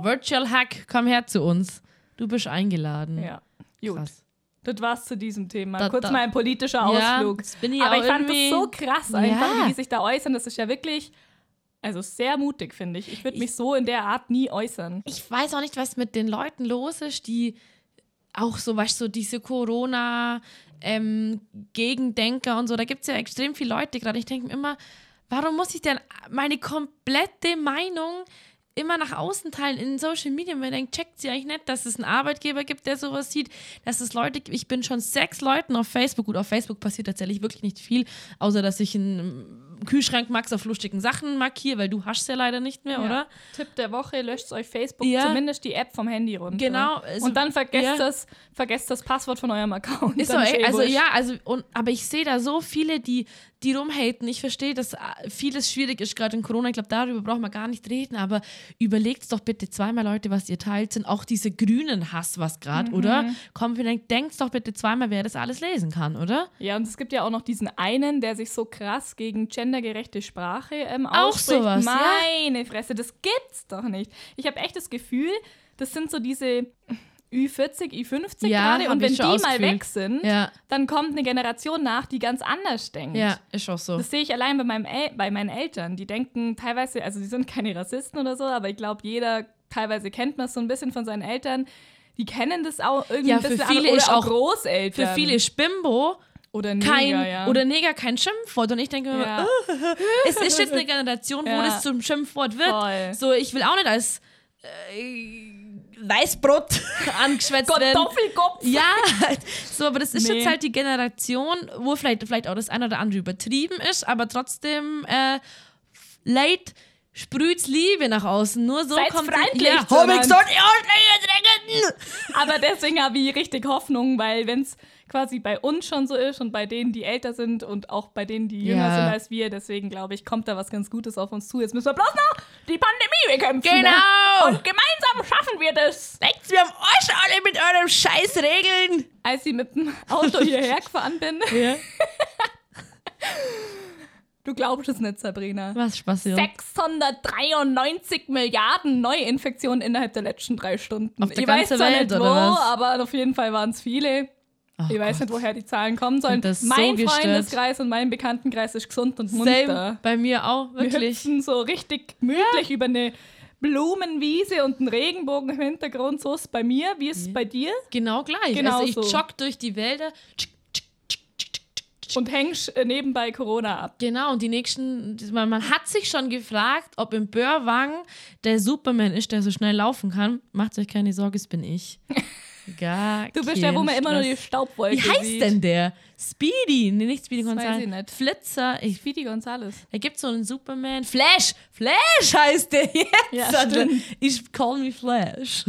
Virtual Hack, komm her zu uns. Du bist eingeladen. Ja, gut. Krass. Das war's zu diesem Thema. Da- Kurz da- mal ein politischer Ja, Ausflug. bin ich Aber ich fand das so krass einfach, Ja. wie die sich da äußern. Das ist ja wirklich, also sehr mutig, finde ich. Ich würde mich so in der Art nie äußern. Ich weiß auch nicht, was mit den Leuten los ist, die auch so, weißt du, so diese Corona- ähm, und so, da gibt es ja extrem viele Leute gerade. Ich denke mir immer, warum muss ich denn meine komplette Meinung immer nach außen teilen in Social Media? Man denkt, checkt sie eigentlich nicht, dass es einen Arbeitgeber gibt, der sowas sieht, dass es Leute gibt. Ich bin schon sechs Leuten auf Facebook. Gut, auf Facebook passiert tatsächlich wirklich nicht viel, außer dass ich einen Kühlschrank Max auf lustigen Sachen markiere, weil du hast ja leider nicht mehr, oder? Tipp der Woche, löscht euch Facebook, Ja. zumindest die App vom Handy runter. Genau, also- und dann vergesst, ja. das, vergesst das Passwort von eurem Account. Ist Dann ey, eh also ja, also und aber ich sehe da so viele, die die rumhaten. Ich verstehe, dass äh, vieles schwierig ist gerade in Corona. Ich glaube, darüber braucht man gar nicht reden. Aber überlegt doch bitte zweimal, Leute, was ihr teilt. Sind auch diese grünen Hass was gerade, Mhm. oder? Kommt denkt, denkt doch bitte zweimal, wer das alles lesen kann, oder? Ja, und es gibt ja auch noch diesen einen, der sich so krass gegen gendergerechte Sprache ähm, Auch ausspricht. sowas, ja. Meine Fresse, das gibt's doch nicht. Ich habe echt das Gefühl, das sind so diese Ü40, Ü50 Ja, gerade. Und wenn die schon mal ausgefühlt. weg sind, Ja, dann kommt eine Generation nach, die ganz anders denkt. ja, ist auch so. Das sehe ich allein bei, meinem El bei meinen Eltern. Die denken teilweise, also die sind keine Rassisten oder so, aber ich glaube, jeder, teilweise kennt man so ein bisschen von seinen Eltern. Die kennen das auch irgendwie Ja, ein für bisschen viele andere- oder ist auch- Großeltern. Für viele ist Bimbo oder Neger, kein ja. oder Neger kein Schimpfwort und ich denke mir, ja. es ist jetzt eine [LAUGHS] Generation, wo Ja. das zum Schimpfwort wird. Voll. So, ich will auch nicht als äh, Weißbrot [LAUGHS] angeschwätzt werden. Kartoffelkopf. Ja, [LAUGHS] so, aber das ist Nee. jetzt halt die Generation, wo vielleicht, vielleicht auch das eine oder andere übertrieben ist, aber trotzdem äh, leid sprüht's Liebe nach außen. Nur so Seid kommt freundlich ja, hab ich gesagt, ja! Aber deswegen habe ich richtig Hoffnung, weil wenn es quasi bei uns schon so ist und bei denen, die älter sind und auch bei denen, die jünger Ja. sind als wir, deswegen glaube ich, kommt da was ganz Gutes auf uns zu. Jetzt müssen wir bloß noch die Pandemie bekämpfen. Genau. Und gemeinsam schaffen wir das. Leckt's mir am Arsch alle mit euren scheiß Regeln! Als ich mit dem Auto hierher gefahren bin, Ja. [LAUGHS] du glaubst es nicht, Sabrina. Was passiert? 693 Milliarden Neuinfektionen innerhalb der letzten drei Stunden. Auf der ich weiß ganzen zwar Welt, nicht wo, aber auf jeden Fall waren es viele. Oh ich weiß Gott. nicht, woher die Zahlen kommen sollen. so mein gestört. Freundeskreis und mein Bekanntenkreis ist gesund und munter. Same, bei mir auch, Wir wirklich. hüpfen so richtig gemütlich über eine Blumenwiese und einen Regenbogen im Hintergrund. So ist es bei mir. Wie ist es bei dir? Genau gleich. Genau also ich so. jogge durch die Wälder. Und hängst äh, nebenbei Corona ab. Genau, und die nächsten, man, man hat sich schon gefragt, ob im Börwang der Superman ist, der so schnell laufen kann. Macht euch keine Sorge, es bin ich. [LAUGHS] Gar Du bist ja, wo man immer nur die. Staubwolke Wie heißt sieht. denn der? Speedy. Nee, nicht Speedy Das weiß Gonzales. ich nicht. Flitzer. Ich, Speedy Gonzales. da gibt so einen Superman. Flash! Flash heißt der jetzt. Ja, stimmt. ich call me Flash.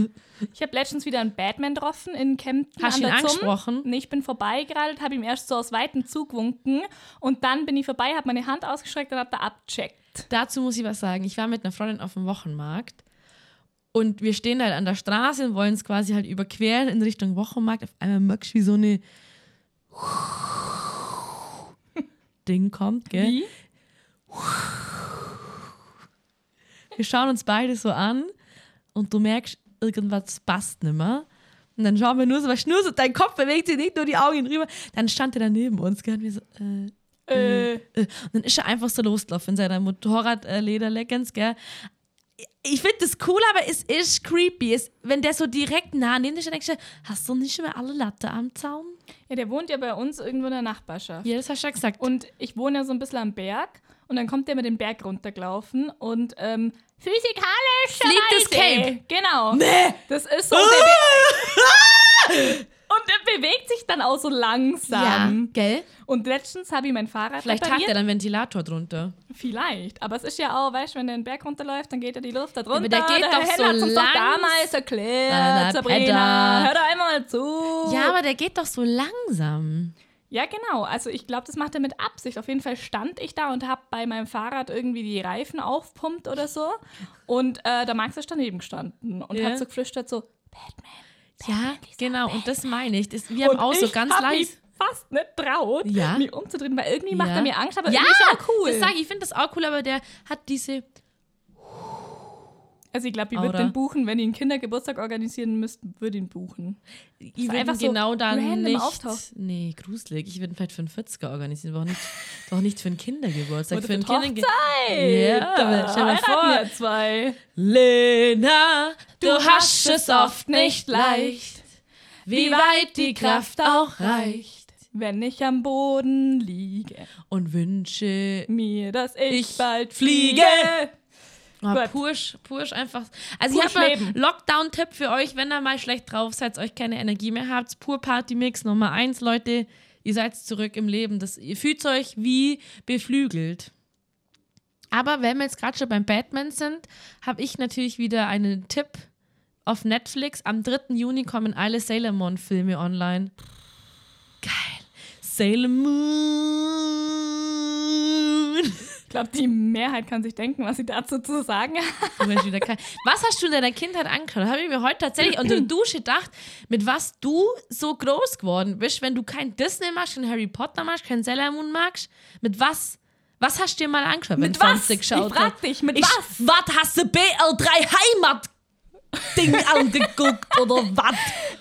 Ich habe letztens wieder einen Batman getroffen in Kempten Hast du ihn der angesprochen? Nee, ich bin vorbeigeradelt, habe ihm erst so aus Weitem zugewunken und dann bin ich vorbei, habe meine Hand ausgestreckt und habe da abcheckt. Dazu muss ich was sagen. Ich war mit einer Freundin auf dem Wochenmarkt und wir stehen halt an der Straße und wollen es quasi halt überqueren in Richtung Wochenmarkt. Auf einmal merkst du, wie so eine Ding kommt, gell? Wie? Wir schauen uns beide so an und du merkst, irgendwas passt nicht mehr. Und dann schauen wir nur so, was nur so, dein Kopf bewegt sich nicht nur die Augen rüber. Dann stand er da neben uns, gell? Und wir so, äh, Äh, äh. Und dann ist er einfach so losgelaufen in seiner Motorrad-Lederleggings, gell? Ich finde das cool, aber es ist creepy. Es, wenn der so direkt nah neben dir steht, denkst du, hast du nicht schon mal alle Latte am Zaun? ja, der wohnt ja bei uns irgendwo in der Nachbarschaft. Ja, das hast du ja gesagt. Und ich wohne ja so ein bisschen am Berg und dann kommt der mit dem Berg runtergelaufen und ähm, physikalisch Fliegt das Cape? Genau. Nee. Das ist so. Und [LAUGHS] der bewegt sich dann auch so ja, langsam. gell? Und letztens habe ich mein Fahrrad Vielleicht hat repariert. er dann Ventilator drunter. Vielleicht. Aber es ist ja auch, weißt du, wenn der den Berg runterläuft, dann geht ja die Luft da drunter. aber der geht doch Henner so langs- damals erklärt, Ah, na, Sabrina. Hör doch einmal mal zu. Ja, aber der geht doch so langsam. Ja, genau. Also ich glaube, das macht er mit Absicht. Auf jeden Fall stand ich da und habe bei meinem Fahrrad irgendwie die Reifen aufpumpt oder so. Und äh, der Max ist daneben gestanden und Ja. hat so geflüstert so, Batman. Ja, genau. Und das meine ich. Das, wir haben und auch so ganz leise. fast nicht traut, Ja. mich umzudrehen, weil irgendwie macht Ja. er mir Angst, aber Ja, irgendwie ist er cool. Das sage ich, ich finde das auch cool, aber der hat diese. Also ich glaube, ich würde den buchen, wenn ich einen Kindergeburtstag organisieren müsste, würde ihn buchen. Ich würde einfach so genau dann random nicht. auftaucht. Nee, gruselig. Ich würde ihn vielleicht für einen 40er organisieren, doch nicht, doch nicht für einen Kindergeburtstag. Oder für einen für die Kinderge Ja, aber stell dir vor. zwei. Lena, du hast es oft nicht leicht, wie weit die Kraft auch reicht. Wenn ich am Boden liege, Und wünsche. mir, dass ich, Ich bald fliege. fliege. Oh, Gut. Pursch, Pursch einfach. Also Pursch ich habe einen Lockdown-Tipp für euch, wenn ihr mal schlecht drauf seid, euch keine Energie mehr habt. Pur Party Mix Nummer eins, Leute. Ihr seid zurück im Leben. Das, ihr fühlt euch wie beflügelt. Aber wenn wir jetzt gerade schon beim Batman sind, habe ich natürlich wieder einen Tipp auf Netflix. Am 3. Juni kommen alle Sailor Moon-Filme online. Geil. Sailor Moon. Ich glaube, die Mehrheit kann sich denken, was sie dazu zu sagen [LAUGHS] hat. Du kein- Was hast du in deiner Kindheit angeschaut? Habe ich mir heute tatsächlich unter der Dusche gedacht, mit was du so groß geworden bist, wenn du kein Disney magst, kein Harry Potter magst, kein Sailor Moon magst. Mit was? Was hast du dir mal angeschaut, wenn Mit du was? Fernsehen geschaut Ich frag dich, mit ich, was? Was hast du BL3 Heimat Ding [LAUGHS] angeguckt oder was?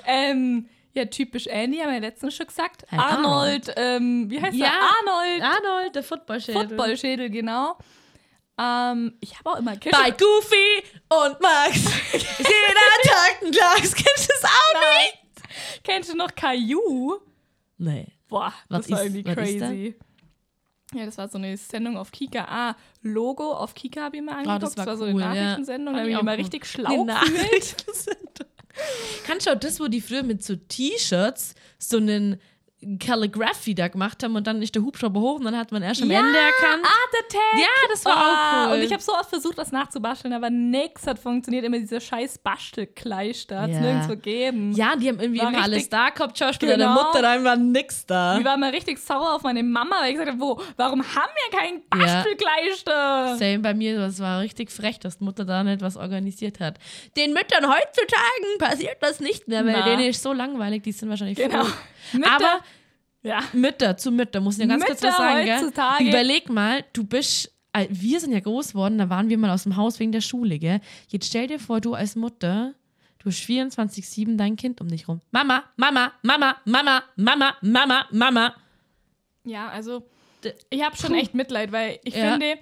Ähm, ja, typisch Andy, haben wir letztens schon gesagt. Hey, Arnold, ähm, wie heißt Ja. er? Arnold. Arnold, der Footballschädel. Footballschädel, genau. Ähm, ich habe auch immer Bei Kirche. Goofy und Max. [LAUGHS] jeder Tag ein Glas. Kennst du das auch nicht? Kennst du noch Caillou? Nee. Boah, Was das war ist- irgendwie was ist crazy. Ja, das war so eine Sendung auf Kika. Ah, Logo auf Kika habe ich mir angeguckt. Ah, das war so cool, eine ja. Nachrichtensendung. Da Fand habe ich ich auch immer cool. richtig schlau gefühlt. Kannst du auch das, wo die früher mit so T-Shirts so einen Calligraphy da gemacht haben und dann ist der Hubschrauber hoch und dann hat man erst am Ja, Ende erkannt. Art Attack. Ja, das war auch cool. Und ich habe so oft versucht, das nachzubasteln, aber nix hat funktioniert. Immer dieser scheiß Bastelkleisch da. Hat es Ja. nirgendwo gegeben. Ja, die haben irgendwie War immer alles da gehabt. Schauspieler Genau. der Mutter, da war nix da. Ich war mal richtig sauer auf meine Mama, weil ich gesagt habe, wo, warum haben wir kein Bastelkleisch da? Same bei mir, das war richtig frech, dass die Mutter da nicht was organisiert hat. Den Müttern heutzutage passiert das nicht mehr, weil Na. denen ist so langweilig, die sind wahrscheinlich Genau. froh. Mütter- Aber Ja. Mütter zu Mütter, muss ich ja ganz kurz Mütter was sagen, gell? heutzutage. Überleg mal, du bist, äh, wir sind ja groß geworden, da waren wir mal aus dem Haus wegen der Schule, gell? Jetzt stell dir vor, du als Mutter, du hast 24-7 dein Kind um dich rum. Mama, Mama, Mama, Mama, Mama, Mama, Mama. Ja, also ich habe schon echt Mitleid, weil ich Ja. finde,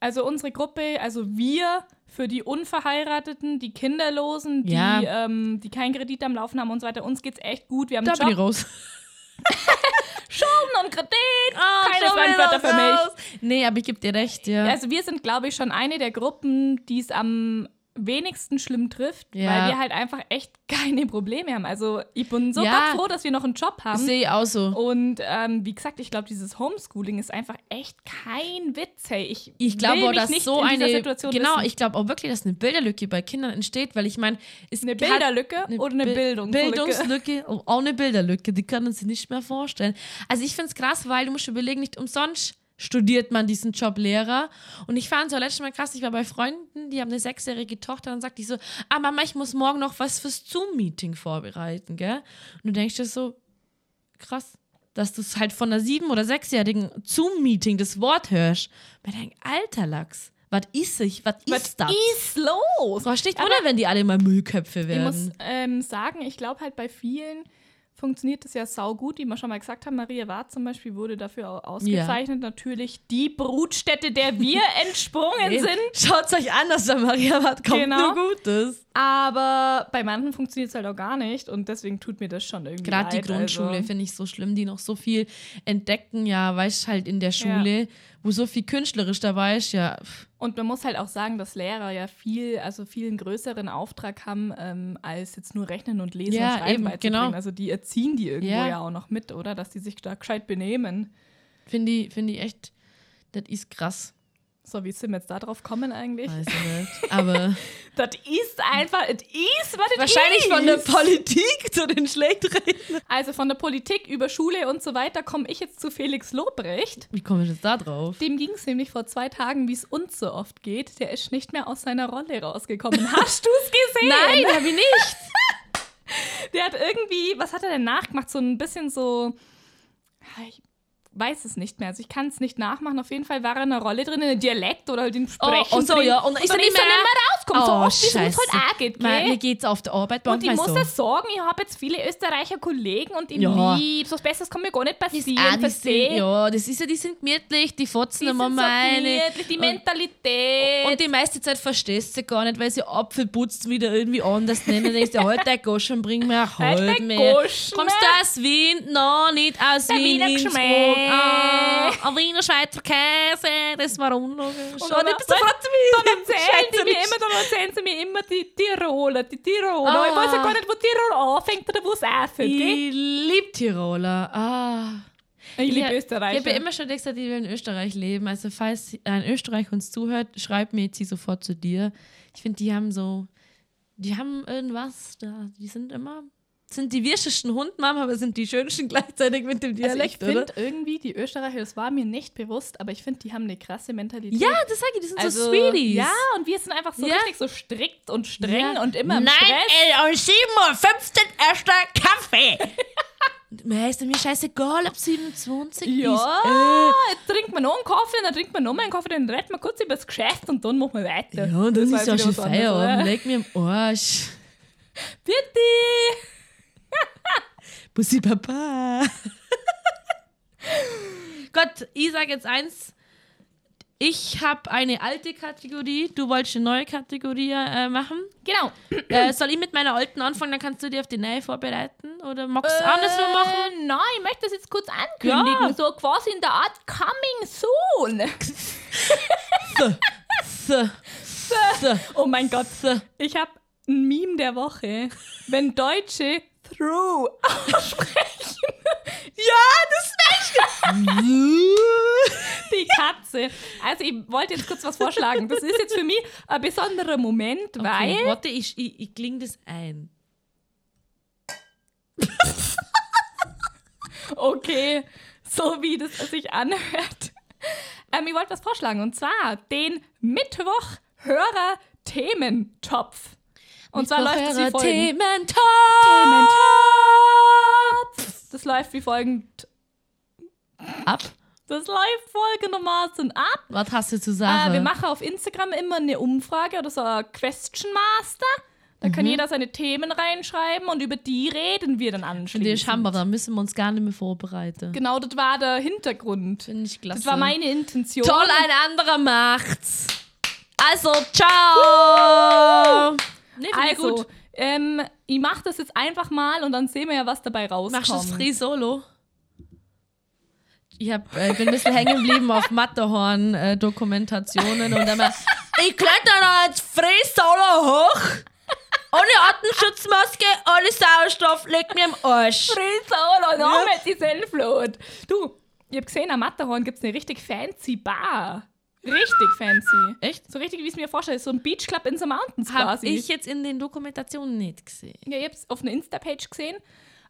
also unsere Gruppe, also wir für die Unverheirateten, die Kinderlosen, die, Ja. ähm, die keinen Kredit am Laufen haben und so weiter, uns geht's echt gut. Wir haben Da einen bin ich Job. raus. [LAUGHS] Schulden und Kredit. Ah, Keine Fremdwörter für mich. Nee, aber ich gebe dir recht, ja. Also wir sind, glaube ich, schon eine der Gruppen, die es am wenigsten schlimm trifft, Ja. weil wir halt einfach echt [LAUGHS] keine Probleme haben. Also ich bin so Ja. froh, dass wir noch einen Job haben. Sehe ich auch so. Und ähm, wie gesagt, ich glaube, dieses Homeschooling ist einfach echt kein Witz. Hey, ich Ich glaube dass nicht so eine. Situation Genau, wissen. ich glaube auch wirklich, dass eine Bilderlücke bei Kindern entsteht, weil ich meine, es Eine Bilderlücke oder eine Bi- Bildungslücke? Bildungslücke, auch eine Bilderlücke, die kann man sich nicht mehr vorstellen. Also ich finde es krass, weil du musst überlegen, nicht umsonst studiert man diesen Job Lehrer. Und ich fand es auch letztes Mal krass, ich war bei Freunden, die haben eine sechsjährige Tochter und sagt die so, ah Mama, ich muss morgen noch was fürs Zoom-Meeting vorbereiten, gell? Und du denkst dir so, krass, dass du es halt von einer sieben- oder sechsjährigen Zoom-Meeting das Wort hörst. Man denkt, alter Lachs, was ist ich, was Was ist das? ist los? Nicht wundern, wenn die alle mal Müllköpfe Ich werden. muss ähm, sagen, ich glaube halt bei vielen funktioniert das ja sau gut, wie wir schon mal gesagt haben. Maria Ward zum Beispiel wurde dafür au- ausgezeichnet. Natürlich die Brutstätte, der wir [LAUGHS] entsprungen sind. Schaut euch an, dass der Maria was kommt Genau. nur Gutes. Aber bei manchen funktioniert es halt auch gar nicht und deswegen tut mir das schon irgendwie Gerade die. Grundschule Also, finde ich so schlimm, die noch so viel entdecken, ja, weißt halt in der Schule, wo so viel künstlerisch dabei ist, ja. und man muss halt auch sagen, dass Lehrer ja viel, also viel einen größeren Auftrag haben, ähm, als jetzt nur Rechnen und Lesen Ja, und Schreiben eben, beizubringen. genau. Also die erziehen die irgendwo Ja. ja. auch noch mit, oder? Dass die sich da gescheit benehmen. Finde ich, find ich echt, das ist krass. So, wie sind wir jetzt da drauf kommen eigentlich? Weiß ich nicht. Aber [LAUGHS] Das ist einfach, es ist, was es wahrscheinlich ist. von der Politik zu den Schlechteren. Also von der Politik über Schule und so weiter komme ich jetzt zu Felix Lobrecht. Wie komme ich jetzt da drauf? Dem ging es nämlich vor zwei Tagen, wie es uns so oft geht. Der ist nicht mehr aus seiner Rolle rausgekommen. [LAUGHS] Hast du es gesehen? Nein, hab ich nicht. [LAUGHS] Der hat irgendwie, was hat er denn nachgemacht? So ein bisschen so. Weiß es nicht mehr. Also ich kann es nicht nachmachen. Auf jeden Fall war er in einer Rolle drin, in einem Dialekt oder halt in Sprechen. oh, so, drin. ja. Und ist er nicht mehr- nicht mehr rausgekommen. so Oh, oft, wie es uns halt auch geht, Mir, mir gell? geht's auf der Arbeit bei Und ich muss so. das sagen, ich habe jetzt viele Österreicher Kollegen und ich Ja. lieb. So was Besseres kann mir gar nicht Ah, passieren. die sind, versteh? ja, das ist ja, die sind gemütlich, die fotzen Die immer sind so meine. gemütlich, die Und- Mentalität. Und die meiste Zeit verstehst du gar nicht, weil sie Apfelputzen wieder irgendwie anders nennen. Denkst du, halt der [LAUGHS] Goschen, bring mir ein der mehr. Goschen. Kommst du aus Wien? No, nicht aus Der Wien, Wiener Innsbruck. Ah, ein Wiener Schweizer Käse, das war unlogisch. Und dann- du dann-. Dann erzählen die mir immer, dann erzählen sie mir immer die Tiroler, die Tiroler. Ah. Ich weiß ja gar nicht, wo Tirol anfängt oder wo es aufhört. Ich liebe Tiroler. Ah. Ich liebe Ja, Österreich. Ich habe ja immer schon gesagt, ich will in Österreich leben. Also falls ein Österreich uns zuhört, schreibt mir jetzt sie sofort zu dir. Ich finde, die haben so, die haben irgendwas, da, die sind immer, sind die wirschesten Hundmama, aber sind die schönsten [LAUGHS] gleichzeitig mit dem also ich Dialekt, finde oder? irgendwie, die Österreicher, das war mir nicht bewusst, aber ich finde, die haben eine krasse Mentalität. Ja, das sage ich, die sind also, so Sweeties. Ja, und wir sind einfach so Ja. richtig so strikt und streng Ja. und immer im Nein, Stress. ey, um 7.15 Uhr erster Kaffee. [LAUGHS] Mir ist mir scheißegal, ob 27 ist. Ja, jetzt trinkt man noch einen Kaffee, dann trinkt man noch einen Kaffee, dann redet man kurz über das Geschäft und dann machen wir weiter. Äh. Ja, und dann Das ist ja schon ich Feierabend. oder? Leg mir im Arsch. Bitte! [LAUGHS] Bussi Papa. Gott, ich sage jetzt eins. Ich habe eine alte Kategorie, du wolltest eine neue Kategorie äh, machen. Genau. Äh, soll ich mit meiner alten anfangen, dann kannst du dir auf die neue vorbereiten? Oder magst du es andersrum machen? Äh, nein, ich möchte das jetzt kurz ankündigen. Ja. So quasi in der Art Coming Soon. So, [LAUGHS] so, [LAUGHS] Oh mein Gott. so. Ich habe ein Meme der Woche. Wenn Deutsche through aussprechen. ja, das Die Katze. Also ich wollte jetzt kurz was vorschlagen. Das ist jetzt für mich ein besonderer Moment, Okay, weil warte, ich, ich, ich kling das ein. [LAUGHS] Okay, so wie das sich anhört. Ähm, ich wollte was vorschlagen und zwar den Mittwoch-Hörer-Thementopf. Und zwar läuft es wie folgt. Thementopf. Thementopf. Das läuft wie folgend. Ab. Das läuft folgendermaßen ab. Was hast du zu sagen? Äh, wir machen auf Instagram immer eine Umfrage oder so ein Question Master. Da Mhm. kann jeder seine Themen reinschreiben und über die reden wir dann anschließend. haben wir, da müssen wir uns gar nicht mehr vorbereiten. Genau, das war der Hintergrund. Finde ich klasse. Das war meine Intention. Toll, ein anderer macht's. Also, ciao. Nee, Also, gut. ähm, ich mache das jetzt einfach mal und dann sehen wir ja, was dabei rauskommt. Machst du das free solo? Ich hab, äh, bin ein bisschen hängen geblieben auf Matterhorn-Dokumentationen und dann mal, ich kletter da jetzt Fräsauler hoch, ohne Atemschutzmaske, ohne Sauerstoff, leg mir im Arsch. Frisauer, noch mit die Senflot. Du, ich hab gesehen, am Matterhorn gibt's eine richtig fancy Bar. Richtig fancy. Echt? So richtig, wie ich es mir vorstelle. So ein Beachclub in the Mountains Hab quasi. ich jetzt in den Dokumentationen nicht gesehen. Ja, ich hab's auf einer Insta-Page gesehen.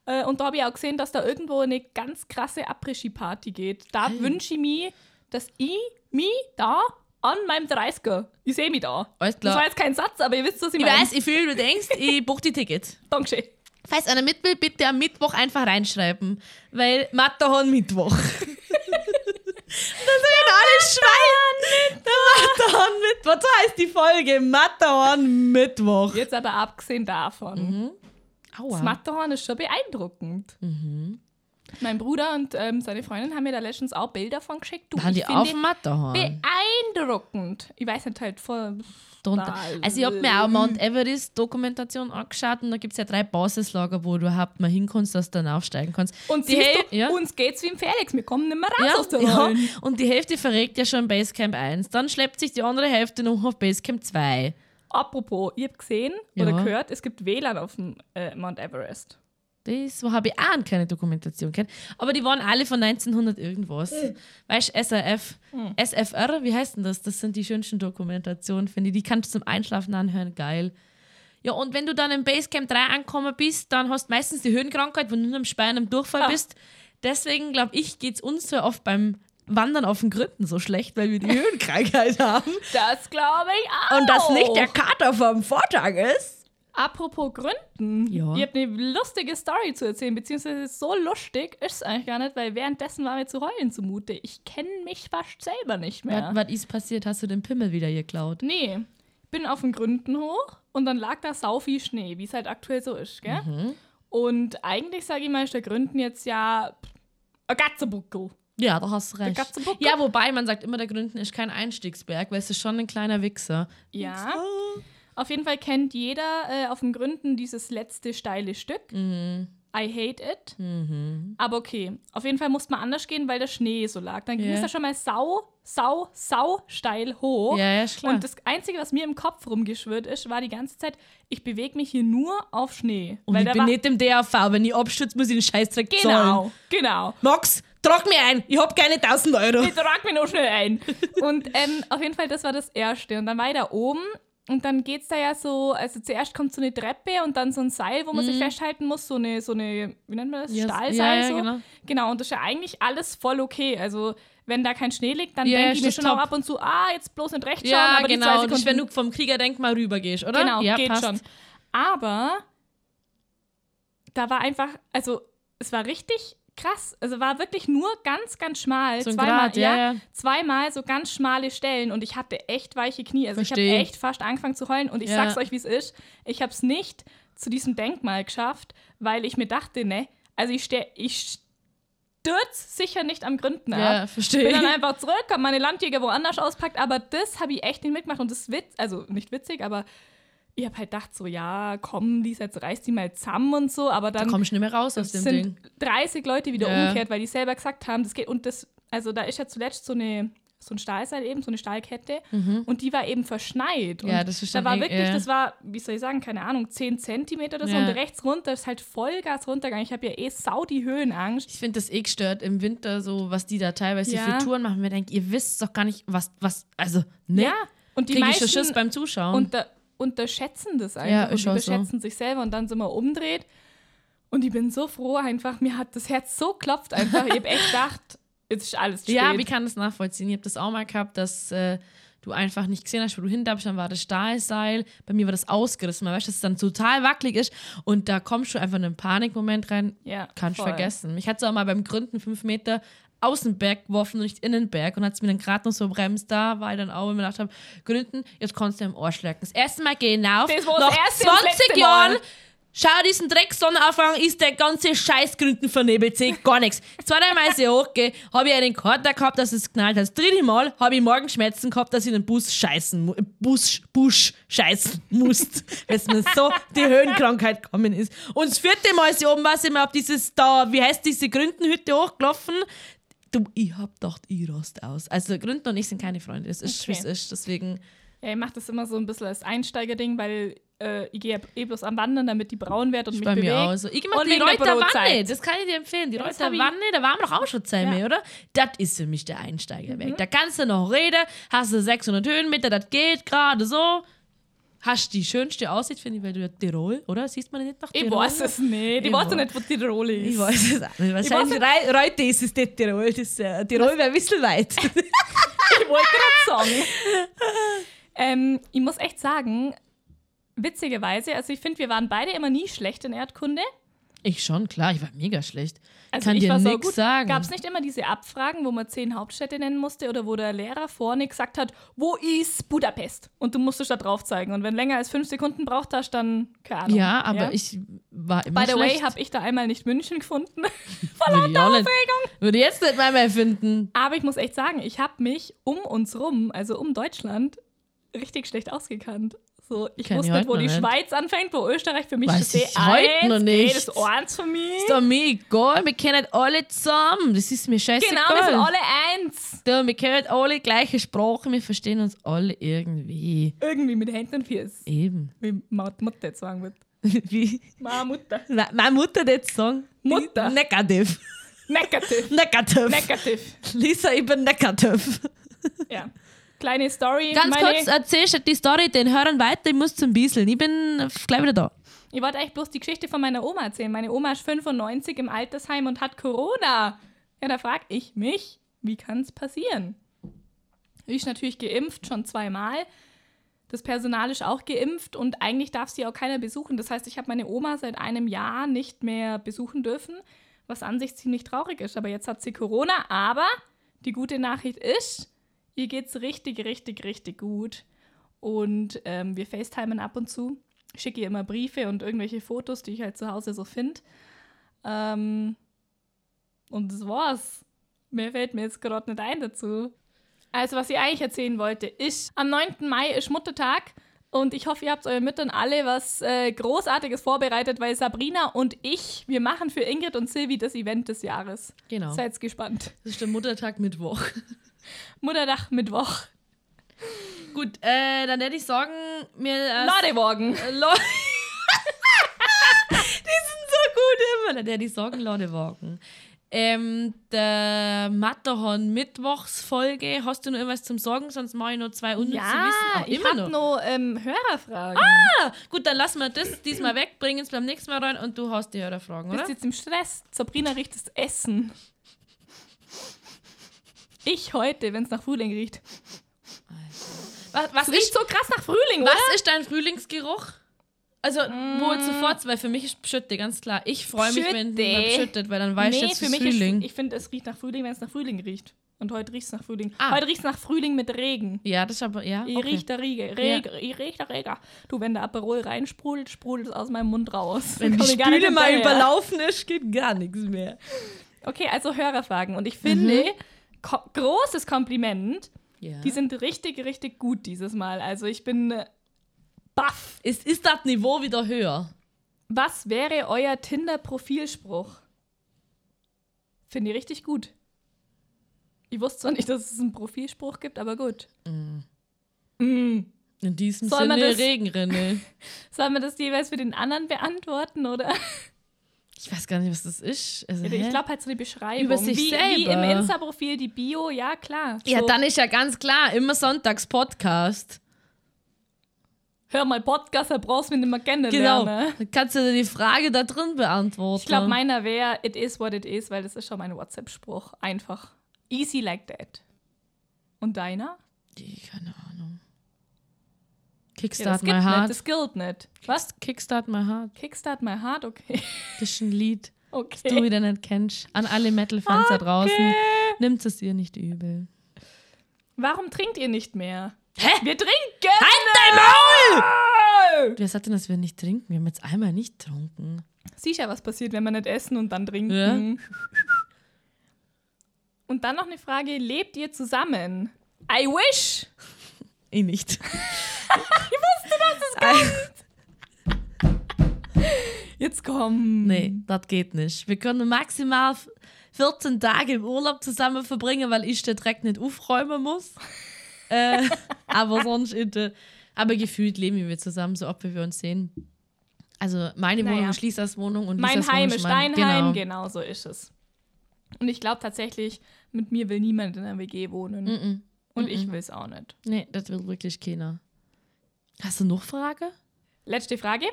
Äh, und da habe ich auch gesehen, dass da irgendwo eine ganz krasse Après-Ski-Party geht. Da wünsche ich mir, dass ich mich da an meinem 30er, ich sehe mich da. Alles Das klar. war jetzt kein Satz, aber ihr wisst, was ich, Ich meine. weiß, ich fühle, du denkst, ich buch die Tickets. [LAUGHS] Dankeschön. Falls einer mit will, bitte am Mittwoch einfach reinschreiben. Weil Matterhorn Mittwoch. [LAUGHS] das sind Der Matterhorn Mittwoch. So heißt die Folge. Matterhorn Mittwoch. Jetzt aber abgesehen davon. Das Aua. Matterhorn ist schon beeindruckend. Mhm. Mein Bruder und ähm, seine Freundin haben mir da letztens auch Bilder von geschickt. Du, ich die auf dem Matterhorn? beeindruckend. Ich weiß nicht, halt voll. Drunter. Also ich habe mir auch Mount Everest Dokumentation angeschaut und da gibt es ja drei Basislager, wo du überhaupt mal hinkommst, dass du dann aufsteigen kannst. Und die siehst Häl- du, ja. uns geht's wie im Felix. Wir kommen nicht mehr raus Ja, aus der ja, Rollen. und die Hälfte verregt ja schon Basecamp 1. Dann schleppt sich die andere Hälfte noch auf Basecamp 2. Apropos, ihr habt gesehen Ja. oder gehört, es gibt WLAN auf dem äh, Mount Everest. Das habe ich auch keine Dokumentation kennt. Aber die waren alle von 1900 irgendwas. Weißt du, SRF, SFR, wie heißt denn das? Das sind die schönsten Dokumentationen, finde ich. Die kannst du zum Einschlafen anhören, geil. Ja, und wenn du dann im Basecamp 3 angekommen bist, dann hast du meistens die Höhenkrankheit, wo du nur am Spein am Durchfall Ah. bist. Deswegen, glaube ich, geht es uns so oft beim Wandern auf den Gründen so schlecht, weil wir die [LAUGHS] Höhenkrankheit haben. Das glaube ich auch. Und das nicht der Kater vom Vortag ist. Apropos Gründen. Ja. Ihr habt eine lustige Story zu erzählen, beziehungsweise so lustig ist es eigentlich gar nicht, weil währenddessen war mir zu heulen zumute. Ich kenne mich fast selber nicht mehr. Was, was ist passiert? Hast du den Pimmel wieder geklaut? Nee, bin auf den Gründen hoch und dann lag da sau viel Schnee, wie es halt aktuell so ist, gell? Mhm. Und eigentlich, sage ich mal, ist der Gründen jetzt ja ein Gatzebuckel. Ja, da hast du recht. Ja, wobei man sagt immer, der Gründen ist kein Einstiegsberg, weil es ist schon ein kleiner Wichser. Ja. Auf jeden Fall kennt jeder äh, auf dem Gründen dieses letzte steile Stück. Mhm. I hate it. Aber okay, auf jeden Fall musste man anders gehen, weil der Schnee so lag. Dann ging Ja. es da schon mal sau, sau, sau steil hoch. Ja, ja, klar. Und das Einzige, was mir im Kopf rumgeschwirrt ist, war die ganze Zeit, ich bewege mich hier nur auf Schnee. Und weil ich bin nicht im DAV, wenn ich abstürze, muss ich den Scheißdreck zahlen. Genau, genau. Max, trag mir ein, ich hab keine 1000 Euro. Ich trag mich noch schnell ein. Und ähm, auf jeden Fall, das war das Erste. Und dann war ich da oben und dann geht's da ja so, also zuerst kommt so eine Treppe und dann so ein Seil, wo man sich festhalten muss, so eine, so eine, wie nennt man das? Mhm. Ja, Stahlseil ja, ja, so. genau. genau, und das ist ja eigentlich alles voll okay. Also wenn da kein Schnee liegt, dann Ja, denke ich mir schon top. auch ab und zu, ah, jetzt bloß nicht recht schauen, Ja, aber die zwei genau. Sekunden, ist, wenn du vom Kriegerdenkmal rüber gehst, oder? Genau, ja, geht passt. schon. Aber da war einfach, also es war richtig krass. Also war wirklich nur ganz, ganz schmal. So zweimal, Grat, ja, ja. zweimal so ganz schmale Stellen und ich hatte echt weiche Knie. Also ich Versteh. habe echt fast angefangen zu heulen und ich Ja. sag's euch, wie es ist. Ich habe es nicht zu diesem Denkmal geschafft, weil ich mir dachte, ne, also ich stehe, ich stürz sicher nicht am Gründen Ja, ab. verstehe. Bin dann einfach zurück, habe meine Landjäger woanders auspackt, aber das habe ich echt nicht mitgemacht und das ist witz, also nicht witzig, aber ich habe halt gedacht so, ja, komm, Lisa, jetzt reißt die mal zusammen und so, aber Da dann kommst du nicht mehr raus aus dem sind Ding. 30 Leute wieder Ja. umgekehrt, weil die selber gesagt haben, das geht und das, also da ist ja zuletzt so eine so ein Stahlseil eben, so eine Stahlkette und die war eben verschneit. Und Mhm. Ja, das ist da war wirklich, ja. das war, wie soll ich sagen, keine Ahnung, 10 Zentimeter oder so Ja. und rechts runter ist halt Vollgas runtergegangen. Ich habe ja eh sau die Höhenangst. Ich finde das eh gestört im Winter, so was die da teilweise für Touren machen. Wir denken, ihr wisst doch gar nicht, was, was, also, ne? Ja, und die Krieg ich schon meisten Schiss beim Zuschauen. unter, unterschätzen das einfach Ja, und ist schon so. sich selber und dann sind wir umdreht. Und ich bin so froh einfach, mir hat das Herz so klopft einfach. ich habe echt gedacht, jetzt ist alles spät. Ja, ich kann das nachvollziehen. Ich habe das auch mal gehabt, dass äh, du einfach nicht gesehen hast, wo du hindarfst, dann war das Stahlseil. Bei mir war das ausgerissen. Man weiß, dass es dann total wackelig ist und da kommst du einfach in einen Panikmoment rein. Ja, Kannst voll. vergessen. Mich hat es auch mal beim Gründen fünf Meter aus dem Berg geworfen und nicht in den Berg und hat es mir dann gerade noch so bremst. Da war ich dann auch, wenn mir gedacht habe, Gründen, jetzt kannst du im Arsch lecken. Das erste Mal gehen auf. Das war das Nach erste und das 20 letzte Jahren. Schau diesen Dreck Sonnenaufgang, ist der ganze Scheiß Gründen vernebelt, sehe gar nichts. Zweite Mal ist ich hochgehe, habe ich einen Kater gehabt, dass es knallt hat. Das dritte Mal habe ich Morgenschmerzen gehabt, dass ich in den Bus scheißen, Bus, Busch scheißen musste, [LAUGHS] weil es mir so die Höhenkrankheit gekommen ist. Und das vierte Mal ist ich oben, was ich mir auf dieses da, wie heißt diese Gründenhütte hochgelaufen, du, ich hab gedacht, ich rast aus. Also Gründen und ich sind keine Freunde. Es ist, Okay. wie es ist. Deswegen, Ja, ich mache das immer so ein bisschen als Einsteigerding, weil äh, ich gehe eh bloß am Wandern, damit die braun wird und ist mich bei mir bewegt. auch so. Ich Und die wegen der Reuter Wanne. Brotzeit. Das kann ich dir empfehlen. Die Ja, das Reuter hab ich- Wanne, da waren wir doch auch schon zusammen, Ja. oder? Das ist für mich der Einsteigerweg. Mhm. Da kannst du noch reden, hast du 600 Höhenmeter, das geht gerade so. Hast die schönste Aussicht, finde ich, weil du ja Tirol, oder? Siehst man nicht nach Ich Tirol? weiß es nicht. Ich Ich weiß ja weiß. nicht, wo Tirol ist. Ich weiß es auch nicht. Wahrscheinlich Reute ist es nicht Tirol. Das, äh, Tirol wäre ein bisschen weit. [LAUGHS] Ich wollte gerade sagen. ähm, ich muss echt sagen, witzigerweise, also ich finde, wir waren beide immer nie schlecht in Erdkunde. Ich schon, klar, ich war mega schlecht. Also Kann ich dir gut. sagen. Gab es nicht immer diese Abfragen, wo man zehn Hauptstädte nennen musste oder wo der Lehrer vorne gesagt hat, wo ist Budapest? Und du musstest da drauf zeigen. Und wenn länger als fünf Sekunden braucht hast, dann keine Ahnung. Ja, aber ich war immer By the way, schlecht. habe ich da einmal nicht München gefunden. [LAUGHS] [LAUGHS] Würde ich, auch nicht, würde jetzt nicht mal mehr finden. Aber ich muss echt sagen, ich habe mich um uns rum, also um Deutschland, richtig schlecht ausgekannt. So, ich Kenn ich wusste nicht, heute wo die nicht. Schweiz anfängt, wo Österreich für mich Weiß das ich heute noch nicht. Das ist eins für mich. Ist doch mir egal, wir kennen alle zusammen. Das ist mir scheißegal. Genau, wir sind alle eins. Da, wir kennen alle gleiche Sprache, wir verstehen uns alle irgendwie. Irgendwie mit Händen und Füßen. Eben. Wie Ma- Mutter jetzt sagen wird. [LAUGHS] Wie Ma Mutter. Me- meine Mutter das sagen? Mutter. Negativ. Negativ. [LAUGHS] Negativ. Negativ. Lisa, ich bin negativ. Ja. [LAUGHS] Kleine Story. Ganz kurz, erzählst du die Story den Hörern weiter, ich muss zum Bieseln. Ich bin gleich wieder da. Ich wollte eigentlich bloß die Geschichte von meiner Oma erzählen. Meine Oma ist 95 im Altersheim und hat Corona. Ja, da frage ich mich, wie kann es passieren? Ich ist natürlich geimpft, schon zweimal. Das Personal ist auch geimpft und eigentlich darf sie auch keiner besuchen. Das heißt, ich habe meine Oma seit einem Jahr nicht mehr besuchen dürfen, was an sich ziemlich traurig ist. Aber jetzt hat sie Corona. Aber die gute Nachricht ist, ihr geht's richtig, richtig, richtig gut. Und ähm, wir FaceTimen ab und zu. Ich schicke ihr immer Briefe und irgendwelche Fotos, die ich halt zu Hause so finde. Ähm, und das war's. Mehr fällt mir jetzt gerade nicht ein dazu. Also, was ich eigentlich erzählen wollte, ist, am 9. Mai ist Muttertag und ich hoffe, ihr habt euren Müttern alle was äh, Großartiges vorbereitet, weil Sabrina und ich, wir machen für Ingrid und Silvi das Event des Jahres. Genau. Seid gespannt. Das ist der Muttertag Mittwoch. Muttertag, Mittwoch. Gut, äh, dann hätte ich sagen, mir. Äh, Ladewagen. Äh, Lo- [LAUGHS] die sind so gut immer. Dann hätte ich sagen, Ladewagen. Ähm, der Matterhorn Mittwochsfolge. Hast du noch irgendwas zum Sagen? Sonst mache ich noch zwei unnütze Ja, Wissen. Auch ich habe noch ähm, Hörerfragen. Ah, gut, dann lassen wir das diesmal weg, bringen es beim nächsten Mal rein und du hast die Hörerfragen, Bist oder? jetzt im Stress. Sabrina riecht das Essen. Ich heute, wenn es nach Frühling riecht. Was, was, Es riecht so krass nach Frühling, oder? was ist dein Frühlingsgeruch? Also, wo jetzt sofort, weil für mich ist Pschütte, ganz klar. Ich freue mich, wenn man pschüttet, weil dann weiß ich nee, jetzt für es mich Frühling. ist, ich finde, es riecht nach Frühling, wenn es nach Frühling riecht. Und heute riecht es nach Frühling. Ah. Heute riecht es nach Frühling mit Regen. ja, das ist aber, ja. Ich Okay. riech der Rege, Reg, ich riech der Regen. Du, wenn der Aperol reinsprudelt, sprudelt es aus meinem Mund raus. Wenn die ich Spüle mal überlaufen ist, geht gar nichts mehr. Okay, also Hörerfragen. Und ich finde, Mhm. Ko großes Kompliment. Ja. Die sind richtig, richtig gut dieses Mal. Also ich bin äh, baff. ist, ist das Niveau wieder höher? Was wäre euer Tinder-Profilspruch? Finde ich richtig gut. Ich wusste zwar nicht, dass es einen Profilspruch gibt, aber gut. Mm. In diesem Soll man Sinne das- Regenrinne. [LAUGHS] Sollen wir das jeweils für den anderen beantworten, oder? [LAUGHS] Ich weiß gar nicht, was das ist. Also, Ich glaube halt so die Beschreibung. Über sich wie, wie im selber. Insta-Profil die Bio, ja klar. ja, So, dann ist ja ganz klar, immer Sonntags Podcast. Hör mal Podcast, da brauchst du mich nicht mehr Genau. kennenlernen. Dann kannst du dir die Frage da drin beantworten. Ich glaube, meiner wäre It is what it is, weil das ist schon mein WhatsApp-Spruch. Einfach. Easy like that. Und deiner? Die, keine Ahnung. Ja, Kickstart das my gibt nicht, heart. das gilt nicht. Was? Kickstart my heart. Kickstart my heart? Okay. Das ist ein Lied, Okay. das du wieder nicht kennst. An alle Metal-Fans da draußen. Nimmt es dir nicht übel. Warum trinkt ihr nicht mehr? Hä? Wir trinken! Halt dein Maul! Wer sagt denn, dass wir nicht trinken? Wir haben jetzt einmal nicht getrunken. Siehst ja, was passiert, wenn wir nicht essen und dann trinken. Ja. Und dann noch eine Frage: Lebt ihr zusammen? I wish! Ich nicht. Jetzt komm. Nee, das geht nicht. Wir können maximal 14 Tage im Urlaub zusammen verbringen, weil ich den Dreck nicht aufräumen muss. äh, [LAUGHS] aber sonst, in der, aber gefühlt leben wir zusammen, so oft wie wir uns sehen. Also meine Naja. Wohnung ist Lisas Wohnung und Mein Lisas Heim Wohnung ist mein, dein Heim, Genau. genau so ist es. Und ich glaube tatsächlich, mit mir will niemand in einer WG wohnen. Mm-mm. Und ich will es auch nicht. Nee, das will wirklich keiner. Hast du noch Frage? Letzte Frage.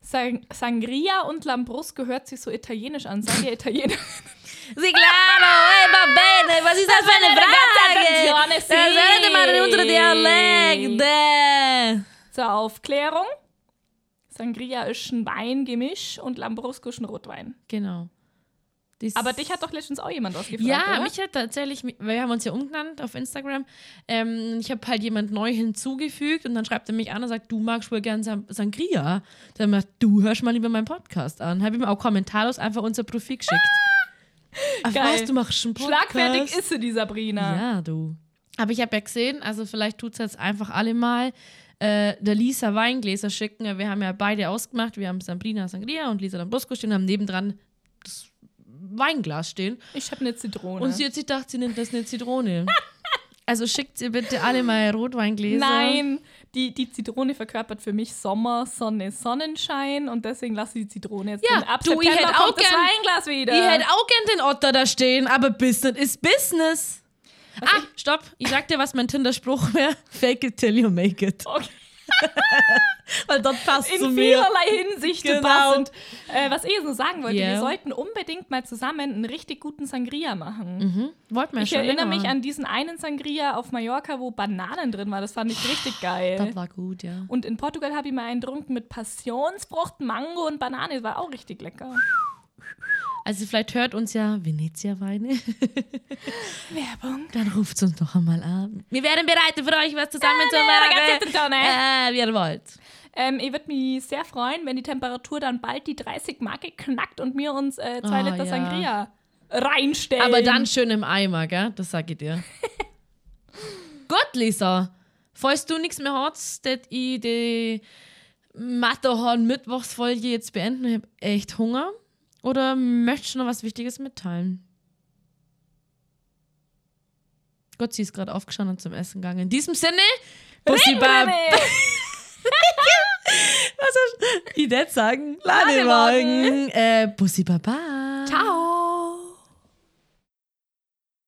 Sang Sangria und Lambrusco hört sich so italienisch an. Seid ihr Italiener? [LAUGHS] Sì, claro, eh, va bene, was ist das für eine Frage? Das hört mal in unsere Dialekte. Zur Aufklärung. Sangria ist ein Weingemisch und Lambrusco ist ein Rotwein. Genau. Dies- Aber dich hat doch letztens auch jemand was gefragt, Ja, oder? mich hat tatsächlich, wir haben uns ja umgenannt auf Instagram. Ähm, ich habe halt jemand neu hinzugefügt und dann schreibt er mich an und sagt, du magst wohl gern Sangria. Dann sagt du hörst mal lieber meinen Podcast an. Habe ihm auch kommentarlos einfach unser Profil geschickt. Ach, Geil. was, du machst einen Podcast? Schlagfertig ist sie, die Sabrina. Ja, du. Aber ich habe ja gesehen, also vielleicht tut es jetzt einfach alle mal äh, der Lisa Weingläser schicken. Wir haben ja beide ausgemacht. Wir haben Sabrina Sangria und Lisa Lambrusco stehen und haben nebendran das Weinglas stehen. Ich habe eine Zitrone. Und sie hat sich gedacht, sie nimmt das eine Zitrone. [LAUGHS] also schickt ihr bitte alle mal Rotweingläser. Nein, die, die Zitrone verkörpert für mich Sommer, Sonne, Sonnenschein und deswegen lasse ich die Zitrone jetzt Ja, drin. Ab du, ich hätte auch gern- Weinglas wieder. Ich hätte auch gern den Otter da stehen, aber Business ist Business. ah, stopp. Ich sag dir, was mein Tinder-Spruch wäre. Fake it till you make it. Okay. [LAUGHS] Weil das passt zu in mir. vielerlei Hinsicht Genau. passend. Äh, was ich so sagen wollte, Ja. wir sollten unbedingt mal zusammen einen richtig guten Sangria machen. Wollten wir Ich schon erinnere länger mich an diesen einen Sangria auf Mallorca, wo Bananen drin war. Das fand ich richtig geil. Das war gut, ja. Und in Portugal habe ich mal einen getrunken mit Passionsfrucht, Mango und Banane. Das war auch richtig lecker. Also vielleicht hört uns ja Venezia-Weine. [LAUGHS] Werbung. Dann ruft uns doch einmal an. Wir wären bereit, für euch was zusammen zu machen. Äh, wie ihr wollt. Ähm, ich würde mich sehr freuen, wenn die Temperatur dann bald die 30 Marke knackt und wir uns äh, zwei Ah, Liter ja. Sangria reinstellen. Aber dann schön im Eimer, gell? Das sag ich dir. [LAUGHS] Gut, Lisa. Falls du nichts mehr hast, dass ich die Matterhorn-Mittwochsfolge jetzt beenden. Ich habe echt Hunger. Oder möchtest du noch was Wichtiges mitteilen? Gott, sie ist gerade aufgestanden und zum Essen gegangen. In diesem Sinne, Bussi Bab. [LAUGHS] Was soll ich nicht sagen? Ladewagen. Äh, Bussi Baba. Ciao.